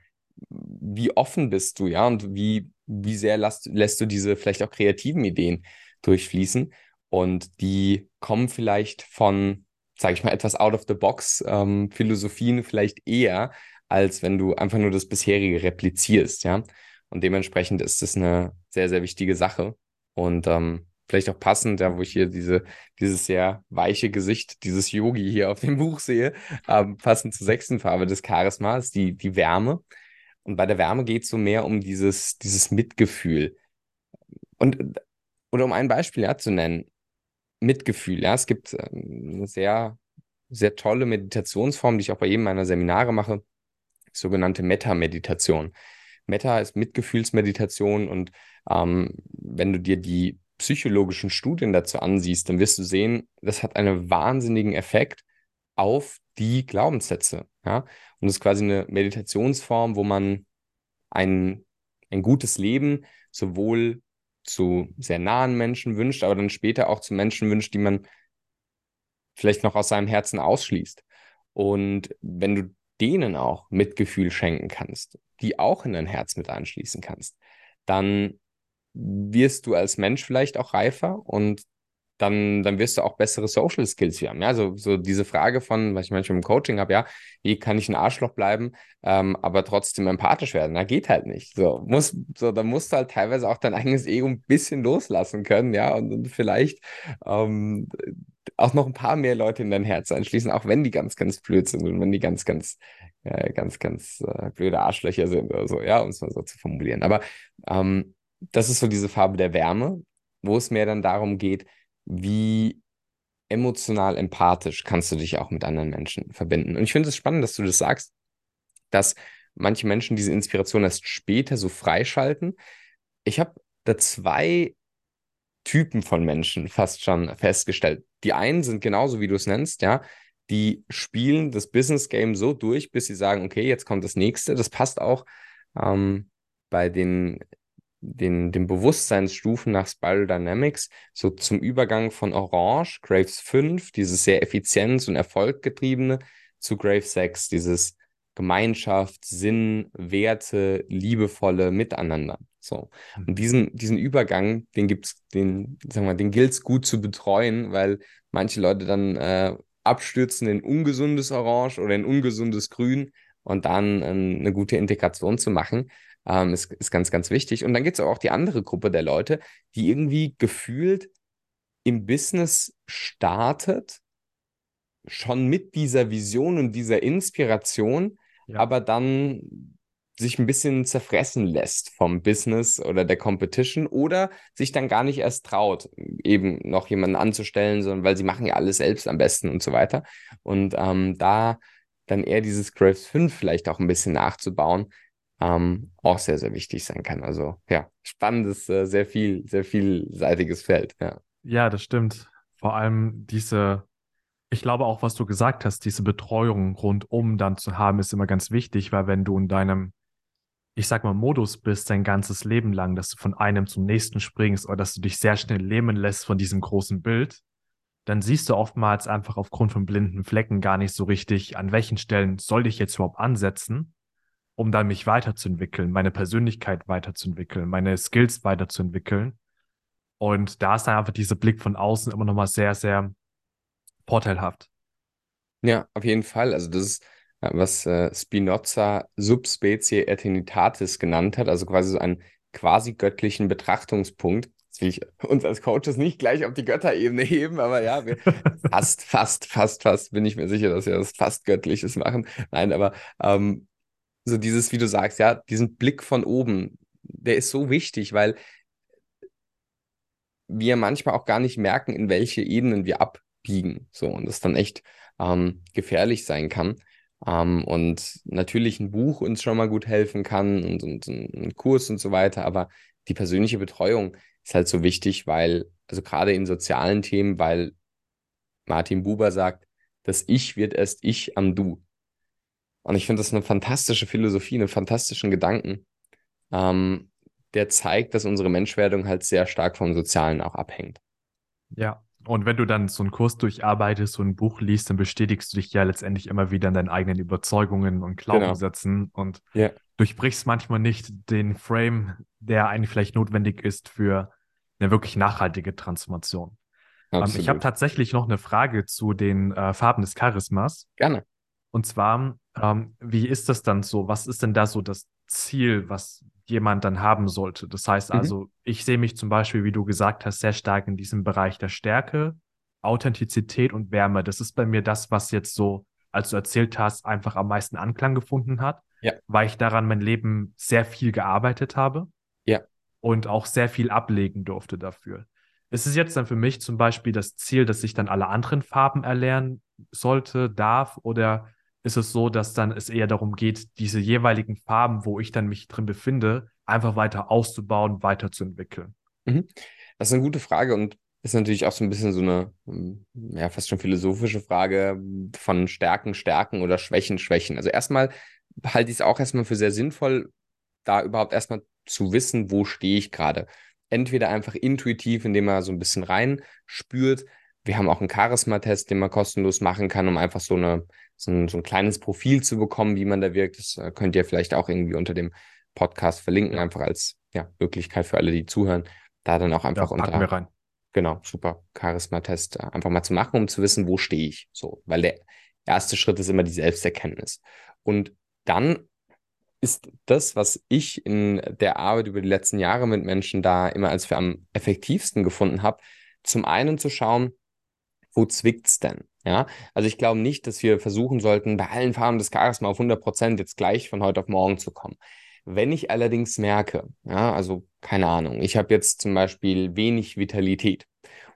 wie offen bist du, ja, und wie, wie sehr lässt, lässt du diese vielleicht auch kreativen Ideen durchfließen. Und die kommen vielleicht von sage ich mal, etwas out of the box ähm, Philosophien vielleicht eher, als wenn du einfach nur das bisherige replizierst, ja. Und dementsprechend ist das eine sehr, sehr wichtige Sache. Und ähm, vielleicht auch passend, ja, wo ich hier diese, dieses sehr weiche Gesicht, dieses Yogi hier auf dem Buch sehe, ähm, passend zur sechsten Farbe des Charismas, die, die Wärme. Und bei der Wärme geht es so mehr um dieses, dieses Mitgefühl. Und oder um ein Beispiel ja, zu nennen, Mitgefühl. Ja, es gibt ähm, eine sehr, sehr tolle Meditationsform, die ich auch bei jedem meiner Seminare mache, sogenannte Metta-Meditation. Metta ist Mitgefühlsmeditation und ähm, wenn du dir die psychologischen Studien dazu ansiehst, dann wirst du sehen, das hat einen wahnsinnigen Effekt auf die Glaubenssätze. Ja? Und das ist quasi eine Meditationsform, wo man ein, ein gutes Leben sowohl zu sehr nahen Menschen wünscht, aber dann später auch zu Menschen wünscht, die man vielleicht noch aus seinem Herzen ausschließt. Und wenn du denen auch Mitgefühl schenken kannst, die auch in dein Herz mit anschließen kannst, dann wirst du als Mensch vielleicht auch reifer und dann, dann wirst du auch bessere Social Skills haben. Ja, so, so diese Frage von, was ich manchmal im Coaching habe, ja, wie kann ich ein Arschloch bleiben, ähm, aber trotzdem empathisch werden? Na, geht halt nicht. So, muss, so, da musst du halt teilweise auch dein eigenes Ego ein bisschen loslassen können, ja, und, und vielleicht ähm, auch noch ein paar mehr Leute in dein Herz einschließen, auch wenn die ganz, ganz blöd sind und wenn die ganz, ganz, äh, ganz, ganz äh, blöde Arschlöcher sind oder so, ja, um es mal so zu formulieren. Aber ähm, das ist so diese Farbe der Wärme, wo es mehr dann darum geht, wie emotional empathisch kannst du dich auch mit anderen Menschen verbinden. Und ich finde es spannend, dass du das sagst, dass manche Menschen diese Inspiration erst später so freischalten. Ich habe da zwei Typen von Menschen fast schon festgestellt. Die einen sind genauso, wie du es nennst, ja, die spielen das Business Game so durch, bis sie sagen, okay, jetzt kommt das nächste. Das passt auch ähm, bei den den, den Bewusstseinsstufen nach Spiral Dynamics so zum Übergang von Orange, Graves 5, dieses sehr effizienz- und erfolggetriebene, zu Graves 6, dieses Gemeinschaft, Sinn, Werte, liebevolle Miteinander. So. Und mhm. diesen, diesen Übergang, den gibt's, den, sagen wir, den gilt es gut zu betreuen, weil manche Leute dann äh, abstürzen in ungesundes Orange oder in ungesundes Grün und dann äh, eine gute Integration zu machen ähm, ist, ist ganz, ganz wichtig. Und dann gibt es auch die andere Gruppe der Leute, die irgendwie gefühlt im Business startet, schon mit dieser Vision und dieser Inspiration, ja. aber dann sich ein bisschen zerfressen lässt vom Business oder der Competition oder sich dann gar nicht erst traut, eben noch jemanden anzustellen, sondern weil sie machen ja alles selbst am besten und so weiter. Und ähm, da dann eher dieses Graves 5 vielleicht auch ein bisschen nachzubauen, ähm, auch sehr, sehr wichtig sein kann. Also ja, spannendes, äh, sehr viel, sehr vielseitiges Feld. Ja. ja, das stimmt. Vor allem diese, ich glaube auch, was du gesagt hast, diese Betreuung rundum dann zu haben, ist immer ganz wichtig, weil wenn du in deinem, ich sag mal, Modus bist, dein ganzes Leben lang, dass du von einem zum nächsten springst oder dass du dich sehr schnell lähmen lässt von diesem großen Bild, dann siehst du oftmals einfach aufgrund von blinden Flecken gar nicht so richtig, an welchen Stellen soll ich jetzt überhaupt ansetzen um dann mich weiterzuentwickeln, meine Persönlichkeit weiterzuentwickeln, meine Skills weiterzuentwickeln. Und da ist dann einfach dieser Blick von außen immer nochmal sehr, sehr vorteilhaft. Ja, auf jeden Fall. Also das ist, äh, was äh, Spinoza Subspecie Eternitatis genannt hat, also quasi so einen quasi göttlichen Betrachtungspunkt. Jetzt will ich uns als Coaches nicht gleich auf die Götterebene heben, aber ja, wir fast, fast, fast, fast bin ich mir sicher, dass wir das fast Göttliches machen. Nein, aber ähm, so dieses, wie du sagst, ja, diesen Blick von oben, der ist so wichtig, weil wir manchmal auch gar nicht merken, in welche Ebenen wir abbiegen. So, und das dann echt ähm, gefährlich sein kann. Ähm, und natürlich ein Buch uns schon mal gut helfen kann und, und, und ein Kurs und so weiter, aber die persönliche Betreuung ist halt so wichtig, weil, also gerade in sozialen Themen, weil Martin Buber sagt, das Ich wird erst Ich am Du. Und ich finde das eine fantastische Philosophie, einen fantastischen Gedanken, ähm, der zeigt, dass unsere Menschwerdung halt sehr stark vom Sozialen auch abhängt. Ja, und wenn du dann so einen Kurs durcharbeitest, so ein Buch liest, dann bestätigst du dich ja letztendlich immer wieder in deinen eigenen Überzeugungen und. Glaubenssätzen genau. und ja. durchbrichst manchmal nicht den Frame, der eigentlich vielleicht notwendig ist für eine wirklich nachhaltige Transformation. Ähm, ich habe tatsächlich noch eine Frage zu den äh, Farben des Charismas. Gerne. Und zwar, ähm, wie ist das dann so? Was ist denn da so das Ziel, was jemand dann haben sollte? Das heißt mhm. also, ich sehe mich zum Beispiel, wie du gesagt hast, sehr stark in diesem Bereich der Stärke, Authentizität und Wärme. Das ist bei mir das, was jetzt so, als du erzählt hast, einfach am meisten Anklang gefunden hat, ja. weil ich daran mein Leben sehr viel gearbeitet habe. Ja. Und auch sehr viel ablegen durfte dafür. Ist es jetzt dann für mich zum Beispiel das Ziel, dass ich dann alle anderen Farben erlernen sollte, darf oder ist es so, dass dann es eher darum geht, diese jeweiligen Farben, wo ich dann mich drin befinde, einfach weiter auszubauen, weiterzuentwickeln? Mhm. Das ist eine gute Frage und ist natürlich auch so ein bisschen so eine, hm, ja, fast schon philosophische Frage von Stärken, Stärken oder Schwächen, Schwächen. Also erstmal halte ich es auch erstmal für sehr sinnvoll, da überhaupt erstmal zu wissen, wo stehe ich gerade. Entweder einfach intuitiv, indem man so ein bisschen rein spürt. Wir haben auch einen Charisma-Test, den man kostenlos machen kann, um einfach so eine so ein, so ein kleines Profil zu bekommen, wie man da wirkt. Das äh, könnt ihr vielleicht auch irgendwie unter dem Podcast verlinken, einfach als ja, Möglichkeit für alle, die zuhören, da dann auch einfach ja, unter. Wir rein. Genau, super. Charisma-Test äh, einfach mal zu machen, um zu wissen, wo stehe ich. So, weil der erste Schritt ist immer die Selbsterkenntnis. Und dann ist das, was ich in der Arbeit über die letzten Jahre mit Menschen da immer als für am effektivsten gefunden habe, zum einen zu schauen, wo zwickt's denn? Ja, also ich glaube nicht, dass wir versuchen sollten, bei allen Farben des Charisma auf 100 Prozent jetzt gleich von heute auf morgen zu kommen. Wenn ich allerdings merke, ja, also keine Ahnung, ich habe jetzt zum Beispiel wenig Vitalität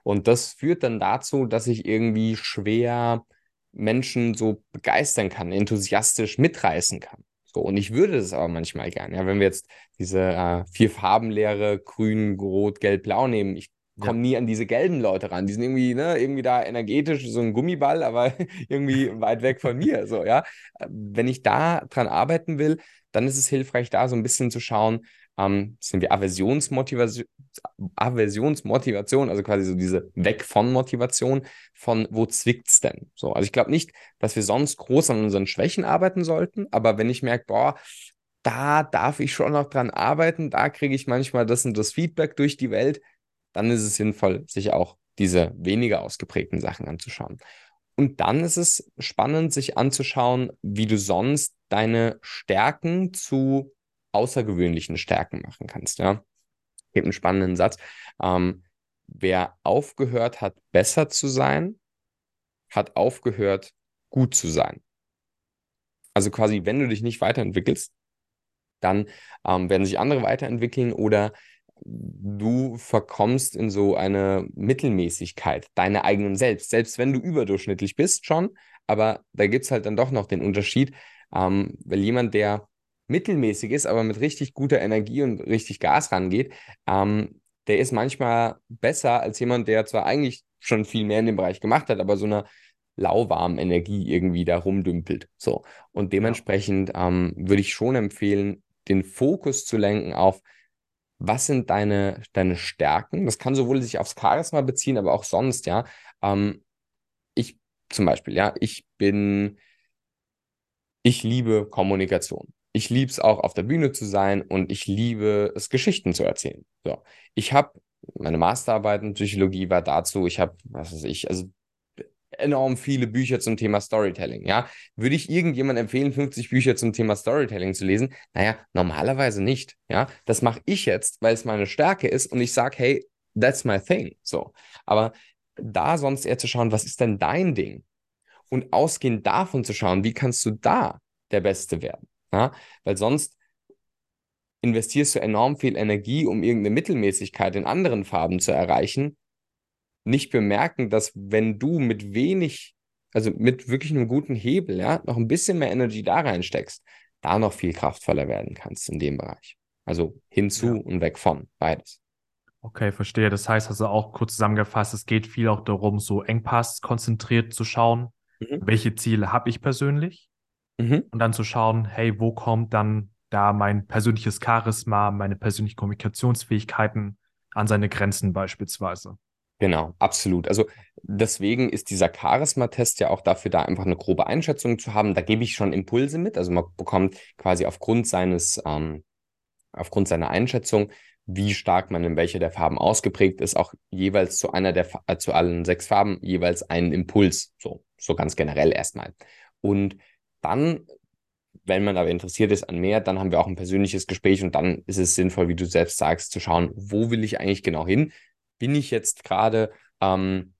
und das führt dann dazu, dass ich irgendwie schwer Menschen so begeistern kann, enthusiastisch mitreißen kann. So, und ich würde das aber manchmal gerne. Ja, wenn wir jetzt diese äh, vier Farbenlehre, grün, rot, gelb, blau nehmen, ich komme ja. nie an diese gelben Leute ran. Die sind irgendwie, ne, irgendwie da energetisch, so ein Gummiball, aber irgendwie weit weg von mir. So, ja. Wenn ich da dran arbeiten will, dann ist es hilfreich, da so ein bisschen zu schauen, ähm, sind wir Aversionsmotivation, Aversionsmotivation, also quasi so diese Weg von Motivation, von wo zwickt's denn? So, also ich glaube nicht, dass wir sonst groß an unseren Schwächen arbeiten sollten, aber wenn ich merke, boah, da darf ich schon noch dran arbeiten, da kriege ich manchmal das und das Feedback durch die Welt, dann ist es sinnvoll, sich auch diese weniger ausgeprägten Sachen anzuschauen. Und dann ist es spannend, sich anzuschauen, wie du sonst deine Stärken zu außergewöhnlichen Stärken machen kannst. Ja, gibt einen spannenden Satz. Ähm, wer aufgehört hat, besser zu sein, hat aufgehört, gut zu sein. Also quasi, wenn du dich nicht weiterentwickelst, dann ähm, werden sich andere weiterentwickeln oder du verkommst in so eine Mittelmäßigkeit deiner eigenen Selbst. Selbst wenn du überdurchschnittlich bist schon, aber da gibt es halt dann doch noch den Unterschied, ähm, weil jemand, der mittelmäßig ist, aber mit richtig guter Energie und richtig Gas rangeht, ähm, der ist manchmal besser als jemand, der zwar eigentlich schon viel mehr in dem Bereich gemacht hat, aber so eine lauwarmen Energie irgendwie da rumdümpelt. So. Und dementsprechend ähm, würde ich schon empfehlen, den Fokus zu lenken auf, was sind deine, deine Stärken? Das kann sowohl sich aufs Charisma beziehen, aber auch sonst, ja. Ähm, ich zum Beispiel, ja, ich bin, ich liebe Kommunikation ich liebe es auch auf der Bühne zu sein und ich liebe es, Geschichten zu erzählen. So. Ich habe meine Masterarbeit in Psychologie war dazu, ich habe, was weiß ich, also enorm viele Bücher zum Thema Storytelling. Ja, würde ich irgendjemand empfehlen, 50 Bücher zum Thema Storytelling zu lesen? Naja, normalerweise nicht. Ja, das mache ich jetzt, weil es meine Stärke ist und ich sage, hey, that's my thing. So, aber da sonst eher zu schauen, was ist denn dein Ding? Und ausgehend davon zu schauen, wie kannst du da der Beste werden? Ja? Weil sonst investierst du enorm viel Energie, um irgendeine Mittelmäßigkeit in anderen Farben zu erreichen, nicht bemerken, dass wenn du mit wenig, also mit wirklich einem guten Hebel, ja, noch ein bisschen mehr Energie da reinsteckst, da noch viel kraftvoller werden kannst in dem Bereich. Also hinzu ja. und weg von, beides. Okay, verstehe. Das heißt also auch kurz zusammengefasst, es geht viel auch darum, so Engpass konzentriert zu schauen. Mhm. Welche Ziele habe ich persönlich? Mhm. Und dann zu schauen, hey, wo kommt dann da mein persönliches Charisma, meine persönlichen Kommunikationsfähigkeiten an seine Grenzen beispielsweise. Genau, absolut. Also deswegen ist dieser Charisma-Test ja auch dafür da, einfach eine grobe Einschätzung zu haben. Da gebe ich schon Impulse mit. Also man bekommt quasi aufgrund seines, ähm, aufgrund seiner Einschätzung, wie stark man in welcher der Farben ausgeprägt ist, auch jeweils zu einer der äh, zu allen sechs Farben jeweils einen Impuls. So, so ganz generell erstmal. Und dann, wenn man aber interessiert ist an mehr, dann haben wir auch ein persönliches Gespräch und dann ist es sinnvoll, wie du selbst sagst, zu schauen, wo will ich eigentlich genau hin? Bin ich jetzt gerade ähm,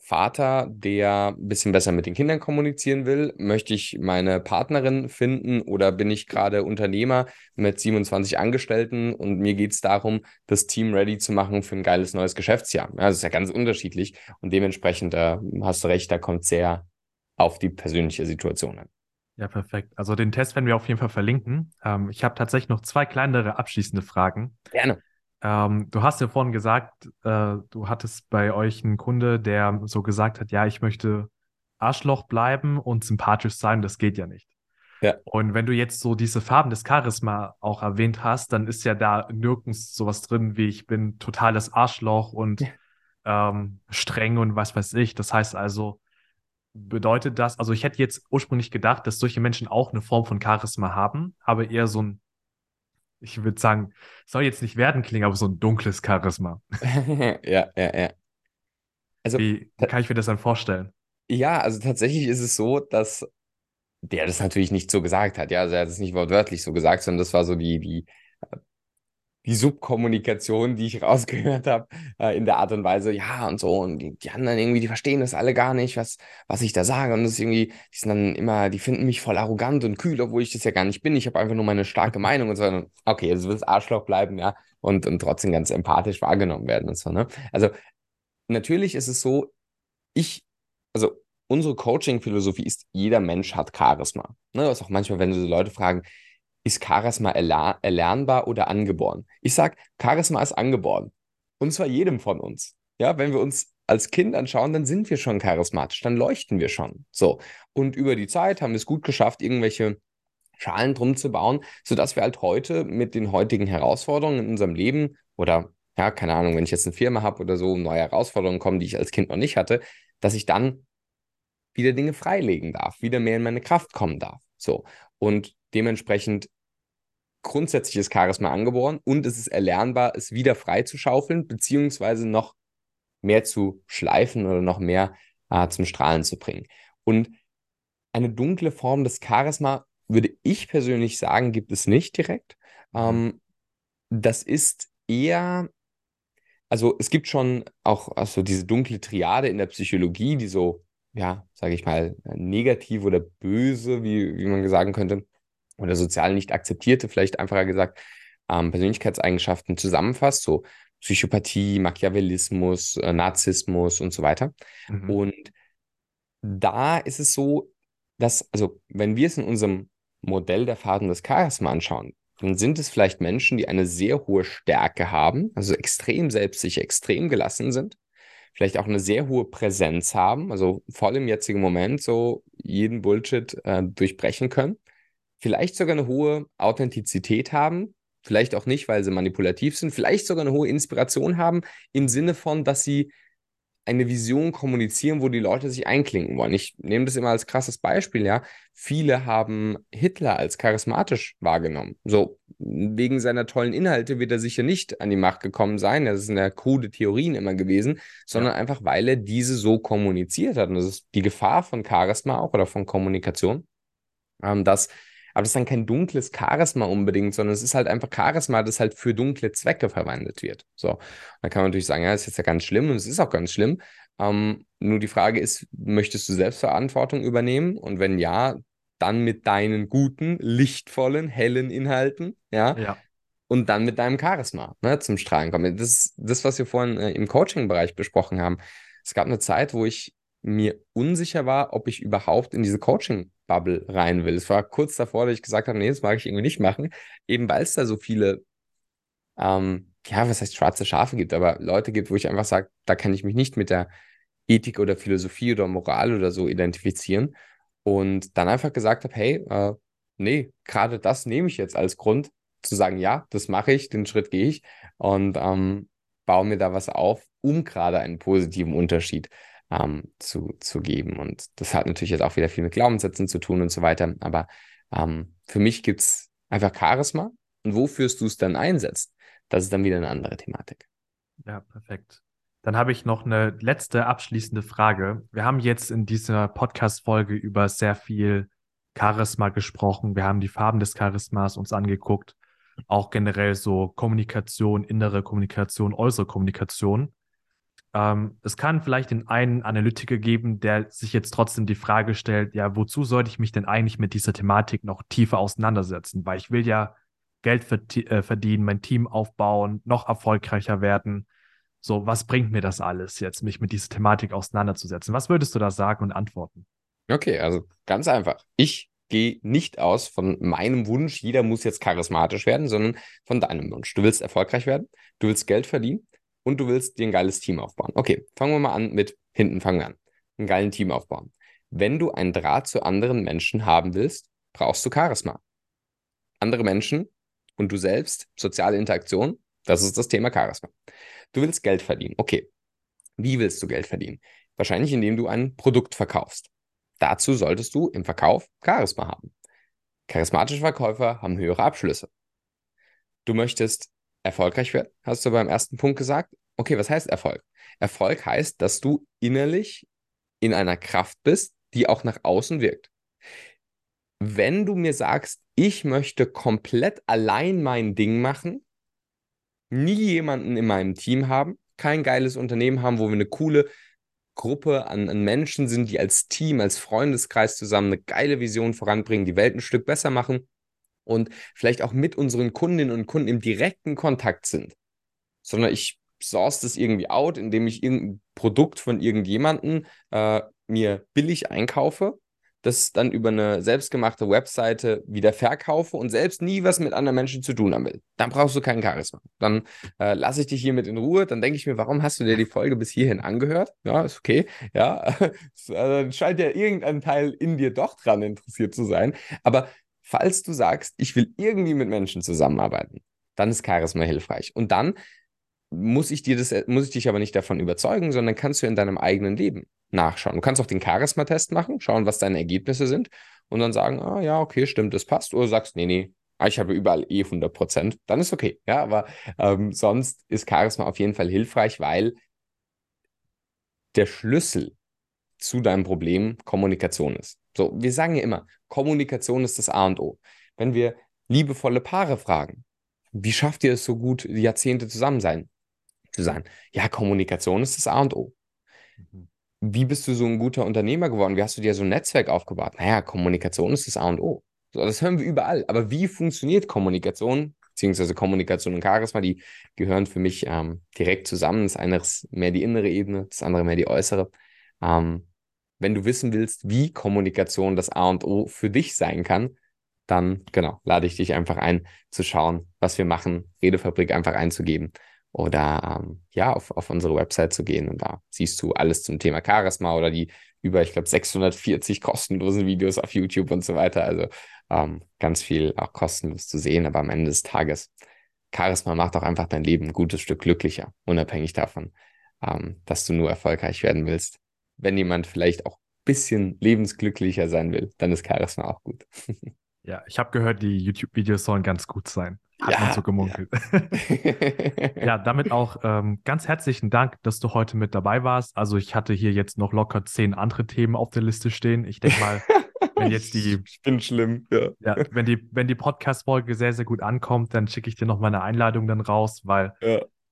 Vater, der ein bisschen besser mit den Kindern kommunizieren will? Möchte ich meine Partnerin finden oder bin ich gerade Unternehmer mit 27 Angestellten und mir geht es darum, das Team ready zu machen für ein geiles neues Geschäftsjahr? Ja, das ist ja ganz unterschiedlich und dementsprechend äh, hast du recht, da kommt sehr auf die persönliche Situation an. Ja, perfekt. Also den Test werden wir auf jeden Fall verlinken. Ähm, ich habe tatsächlich noch zwei kleinere abschließende Fragen. Gerne. Ähm, du hast ja vorhin gesagt, äh, du hattest bei euch einen Kunde, der so gesagt hat, ja, ich möchte Arschloch bleiben und sympathisch sein, das geht ja nicht. Ja. Und wenn du jetzt so diese Farben des Charisma auch erwähnt hast, dann ist ja da nirgends sowas drin wie ich bin totales Arschloch und ja. ähm, streng und was weiß ich. Das heißt also, bedeutet das, also ich hätte jetzt ursprünglich gedacht, dass solche Menschen auch eine Form von Charisma haben, aber eher so ein ich würde sagen, soll jetzt nicht werden klingen, aber so ein dunkles Charisma. Ja, ja, ja. Also, Wie kann ich mir das dann vorstellen? ja, also tatsächlich ist es so, dass der das natürlich nicht so gesagt hat. Ja, also er hat es nicht wortwörtlich so gesagt, sondern das war so die, die, die Subkommunikation, die ich rausgehört habe, äh, in der Art und Weise, ja und so. Und die, die anderen irgendwie, die verstehen das alle gar nicht, was, was ich da sage. Und das ist irgendwie, die sind dann immer, die finden mich voll arrogant und kühl, obwohl ich das ja gar nicht bin. Ich habe einfach nur meine starke Meinung und so. Und okay, du willst Arschloch bleiben, ja, und, und trotzdem ganz empathisch wahrgenommen werden und so, ne? Also natürlich ist es so, ich, also unsere Coaching-Philosophie ist, jeder Mensch hat Charisma. Ne, das ist auch manchmal, wenn du so Leute fragen, ist Charisma erler erlernbar oder angeboren? Ich sage, Charisma ist angeboren. Und zwar jedem von uns. Ja, wenn wir uns als Kind anschauen, dann sind wir schon charismatisch, dann leuchten wir schon. So. Und über die Zeit haben wir es gut geschafft, irgendwelche Schalen drum zu bauen, sodass wir halt heute mit den heutigen Herausforderungen in unserem Leben oder, ja, keine Ahnung, wenn ich jetzt eine Firma habe oder so, neue Herausforderungen kommen, die ich als Kind noch nicht hatte, dass ich dann wieder Dinge freilegen darf, wieder mehr in meine Kraft kommen darf. So. Und dementsprechend grundsätzlich ist Charisma angeboren und es ist erlernbar, es wieder freizuschaufeln, beziehungsweise noch mehr zu schleifen oder noch mehr äh, zum Strahlen zu bringen. Und eine dunkle Form des Charisma, würde ich persönlich sagen, gibt es nicht direkt. Mhm. Ähm, das ist eher, also es gibt schon auch also diese dunkle Triade in der Psychologie, die so, ja, sage ich mal, negativ oder böse, wie, wie man sagen könnte, oder sozial nicht akzeptierte, vielleicht einfacher gesagt, ähm, Persönlichkeitseigenschaften zusammenfasst, so Psychopathie, Machiavellismus, äh, Narzissmus und so weiter. Mhm. Und da ist es so, dass, also wenn wir es in unserem Modell der Phasen des Charisma anschauen, dann sind es vielleicht Menschen, die eine sehr hohe Stärke haben, also extrem selbstsicher, extrem gelassen sind, vielleicht auch eine sehr hohe Präsenz haben, also voll im jetzigen Moment so jeden Bullshit äh, durchbrechen können, vielleicht sogar eine hohe Authentizität haben, vielleicht auch nicht, weil sie manipulativ sind, vielleicht sogar eine hohe Inspiration haben, im Sinne von, dass sie eine Vision kommunizieren, wo die Leute sich einklinken wollen. Ich nehme das immer als krasses Beispiel, ja. Viele haben Hitler als charismatisch wahrgenommen. So, wegen seiner tollen Inhalte wird er sicher nicht an die Macht gekommen sein. Das sind ja krude Theorien immer gewesen, sondern Ja. einfach, weil er diese so kommuniziert hat. Und das ist die Gefahr von Charisma auch oder von Kommunikation, ähm, dass aber das ist dann kein dunkles Charisma unbedingt, sondern es ist halt einfach Charisma, das halt für dunkle Zwecke verwendet wird. So, da kann man natürlich sagen, ja, das ist jetzt ja ganz schlimm und es ist auch ganz schlimm. Ähm, nur die Frage ist, möchtest du Selbstverantwortung übernehmen? Und wenn ja, dann mit deinen guten, lichtvollen, hellen Inhalten, ja, Ja. und dann mit deinem Charisma ne, zum Strahlen kommen. Das ist das, was wir vorhin äh, im Coaching-Bereich besprochen haben. Es gab eine Zeit, wo ich mir unsicher war, ob ich überhaupt in diese Coaching-Bubble rein will. Es war kurz davor, dass ich gesagt habe, nee, das mag ich irgendwie nicht machen, eben weil es da so viele, ähm, ja, was heißt schwarze Schafe gibt, aber Leute gibt, wo ich einfach sage, da kann ich mich nicht mit der Ethik oder Philosophie oder Moral oder so identifizieren. Und dann einfach gesagt habe, hey, äh, nee, gerade das nehme ich jetzt als Grund, zu sagen, ja, das mache ich, den Schritt gehe ich und ähm, baue mir da was auf, um gerade einen positiven Unterschied ähm, zu, zu geben. Und das hat natürlich jetzt auch wieder viel mit Glaubenssätzen zu tun und so weiter. Aber ähm, für mich gibt es einfach Charisma. Und wofür du es dann einsetzt, das ist dann wieder eine andere Thematik. Ja, perfekt. Dann habe ich noch eine letzte abschließende Frage. Wir haben jetzt in dieser Podcast-Folge über sehr viel Charisma gesprochen. Wir haben die Farben des Charismas uns angeguckt. Auch generell so Kommunikation, innere Kommunikation, äußere Kommunikation. Ähm, es kann vielleicht den einen Analytiker geben, der sich jetzt trotzdem die Frage stellt, ja, wozu sollte ich mich denn eigentlich mit dieser Thematik noch tiefer auseinandersetzen? Weil ich will ja Geld äh, verdienen, mein Team aufbauen, noch erfolgreicher werden. So, was bringt mir das alles jetzt, mich mit dieser Thematik auseinanderzusetzen? Was würdest du da sagen und antworten? Okay, also ganz einfach. Ich gehe nicht aus von meinem Wunsch, jeder muss jetzt charismatisch werden, sondern von deinem Wunsch. Du willst erfolgreich werden, du willst Geld verdienen und du willst dir ein geiles Team aufbauen. Okay, fangen wir mal an mit hinten fangen wir an. Ein geiles Team aufbauen. Wenn du einen Draht zu anderen Menschen haben willst, brauchst du Charisma. Andere Menschen und du selbst, soziale Interaktion, das ist das Thema Charisma. Du willst Geld verdienen. Okay. Wie willst du Geld verdienen? Wahrscheinlich, indem du ein Produkt verkaufst. Dazu solltest du im Verkauf Charisma haben. Charismatische Verkäufer haben höhere Abschlüsse. du möchtest erfolgreich werden, hast du beim ersten Punkt gesagt. Okay, was heißt Erfolg? Erfolg heißt, dass du innerlich in einer Kraft bist, die auch nach außen wirkt. Wenn du mir sagst, ich möchte komplett allein mein Ding machen, nie jemanden in meinem Team haben, kein geiles Unternehmen haben, wo wir eine coole Gruppe an, an, Menschen sind, die als Team, als Freundeskreis zusammen eine geile Vision voranbringen, die Welt ein Stück besser machen und vielleicht auch mit unseren Kundinnen und Kunden im direkten Kontakt sind, sondern ich source das irgendwie out, indem ich irgendein Produkt von irgendjemandem äh, mir billig einkaufe das dann über eine selbstgemachte Webseite wieder verkaufe und selbst nie was mit anderen Menschen zu tun haben will, dann brauchst du keinen Charisma. Dann äh, lasse ich dich hiermit in Ruhe. Dann denke ich mir, warum hast du dir die Folge bis hierhin angehört? Ja, ist okay. Ja, also, dann scheint ja irgendein Teil in dir doch dran interessiert zu sein. Aber falls du sagst, ich will irgendwie mit Menschen zusammenarbeiten, dann ist Charisma hilfreich. Und dann muss ich dir das, muss ich dich aber nicht davon überzeugen, sondern kannst du in deinem eigenen Leben nachschauen. Du kannst auch den Charisma-Test machen, schauen, was deine Ergebnisse sind und dann sagen, ah ja, okay, stimmt, das passt. Oder sagst, nee, nee, ah, ich habe überall eh 100 Prozent. Dann ist okay. Ja, aber ähm, sonst ist Charisma auf jeden Fall hilfreich, weil der Schlüssel zu deinem Problem Kommunikation ist. So, wir sagen ja immer, Kommunikation ist das A und O. Wenn wir liebevolle Paare fragen, wie schafft ihr es so gut, Jahrzehnte zusammen sein, zu sein? Ja, Kommunikation ist das A und O. Mhm wie bist du so ein guter Unternehmer geworden? Wie hast du dir so ein Netzwerk aufgebaut? Naja, Kommunikation ist das A und O. So, das hören wir überall. Aber wie funktioniert Kommunikation, beziehungsweise Kommunikation und Charisma, die gehören für mich ähm, direkt zusammen. Das eine ist mehr die innere Ebene, das andere mehr die äußere. Ähm, wenn du wissen willst, wie Kommunikation das A und O für dich sein kann, dann genau, lade ich dich einfach ein, zu schauen, was wir machen, Redefabrik einfach einzugeben oder ähm, ja, auf, auf unsere Website zu gehen und da siehst du alles zum Thema Charisma oder die über, ich glaube, 640 kostenlosen Videos auf YouTube und so weiter. Also ähm, ganz viel auch kostenlos zu sehen, aber am Ende des Tages, Charisma macht auch einfach dein Leben ein gutes Stück glücklicher, unabhängig davon, ähm, dass du nur erfolgreich werden willst. Wenn jemand vielleicht auch ein bisschen lebensglücklicher sein will, dann ist Charisma auch gut. Ja, ich habe gehört, die YouTube-Videos sollen ganz gut sein. Hat ja, man so gemunkelt. Ja, ja damit auch ähm, ganz herzlichen Dank, dass du heute mit dabei warst. Also ich hatte hier jetzt noch locker zehn andere Themen auf der Liste stehen. Ich denke mal, wenn jetzt die. Ich bin schlimm, ja. ja wenn die, wenn die Podcast-Folge sehr, sehr gut ankommt, dann schicke ich dir noch mal eine Einladung dann raus, weil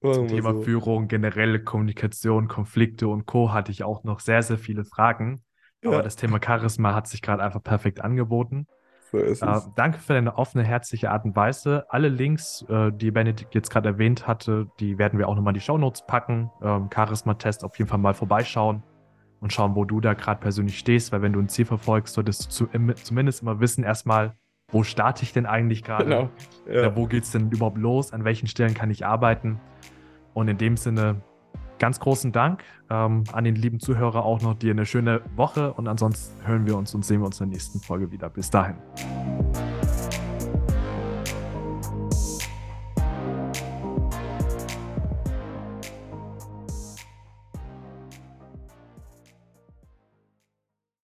zum Thema so. Führung, generelle Kommunikation, Konflikte und Co. hatte ich auch noch sehr, sehr viele Fragen. Aber das Thema Charisma hat sich gerade einfach perfekt angeboten. So ist äh, es. danke für deine offene, herzliche Art und Weise. Alle Links, äh, die Benedikt jetzt gerade erwähnt hatte, die werden wir auch nochmal in die Shownotes packen. Ähm, Charisma-Test auf jeden Fall mal vorbeischauen und schauen, wo du da gerade persönlich stehst, weil wenn du ein Ziel verfolgst, solltest du zu, im, zumindest immer wissen, erstmal, wo starte ich denn eigentlich gerade? Genau. Ja. wo geht es denn überhaupt los? An welchen Stellen kann ich arbeiten? Und in dem Sinne, ganz großen Dank ähm, an den lieben Zuhörer auch noch dir eine schöne Woche und ansonsten hören wir uns und sehen wir uns in der nächsten Folge wieder. Bis dahin.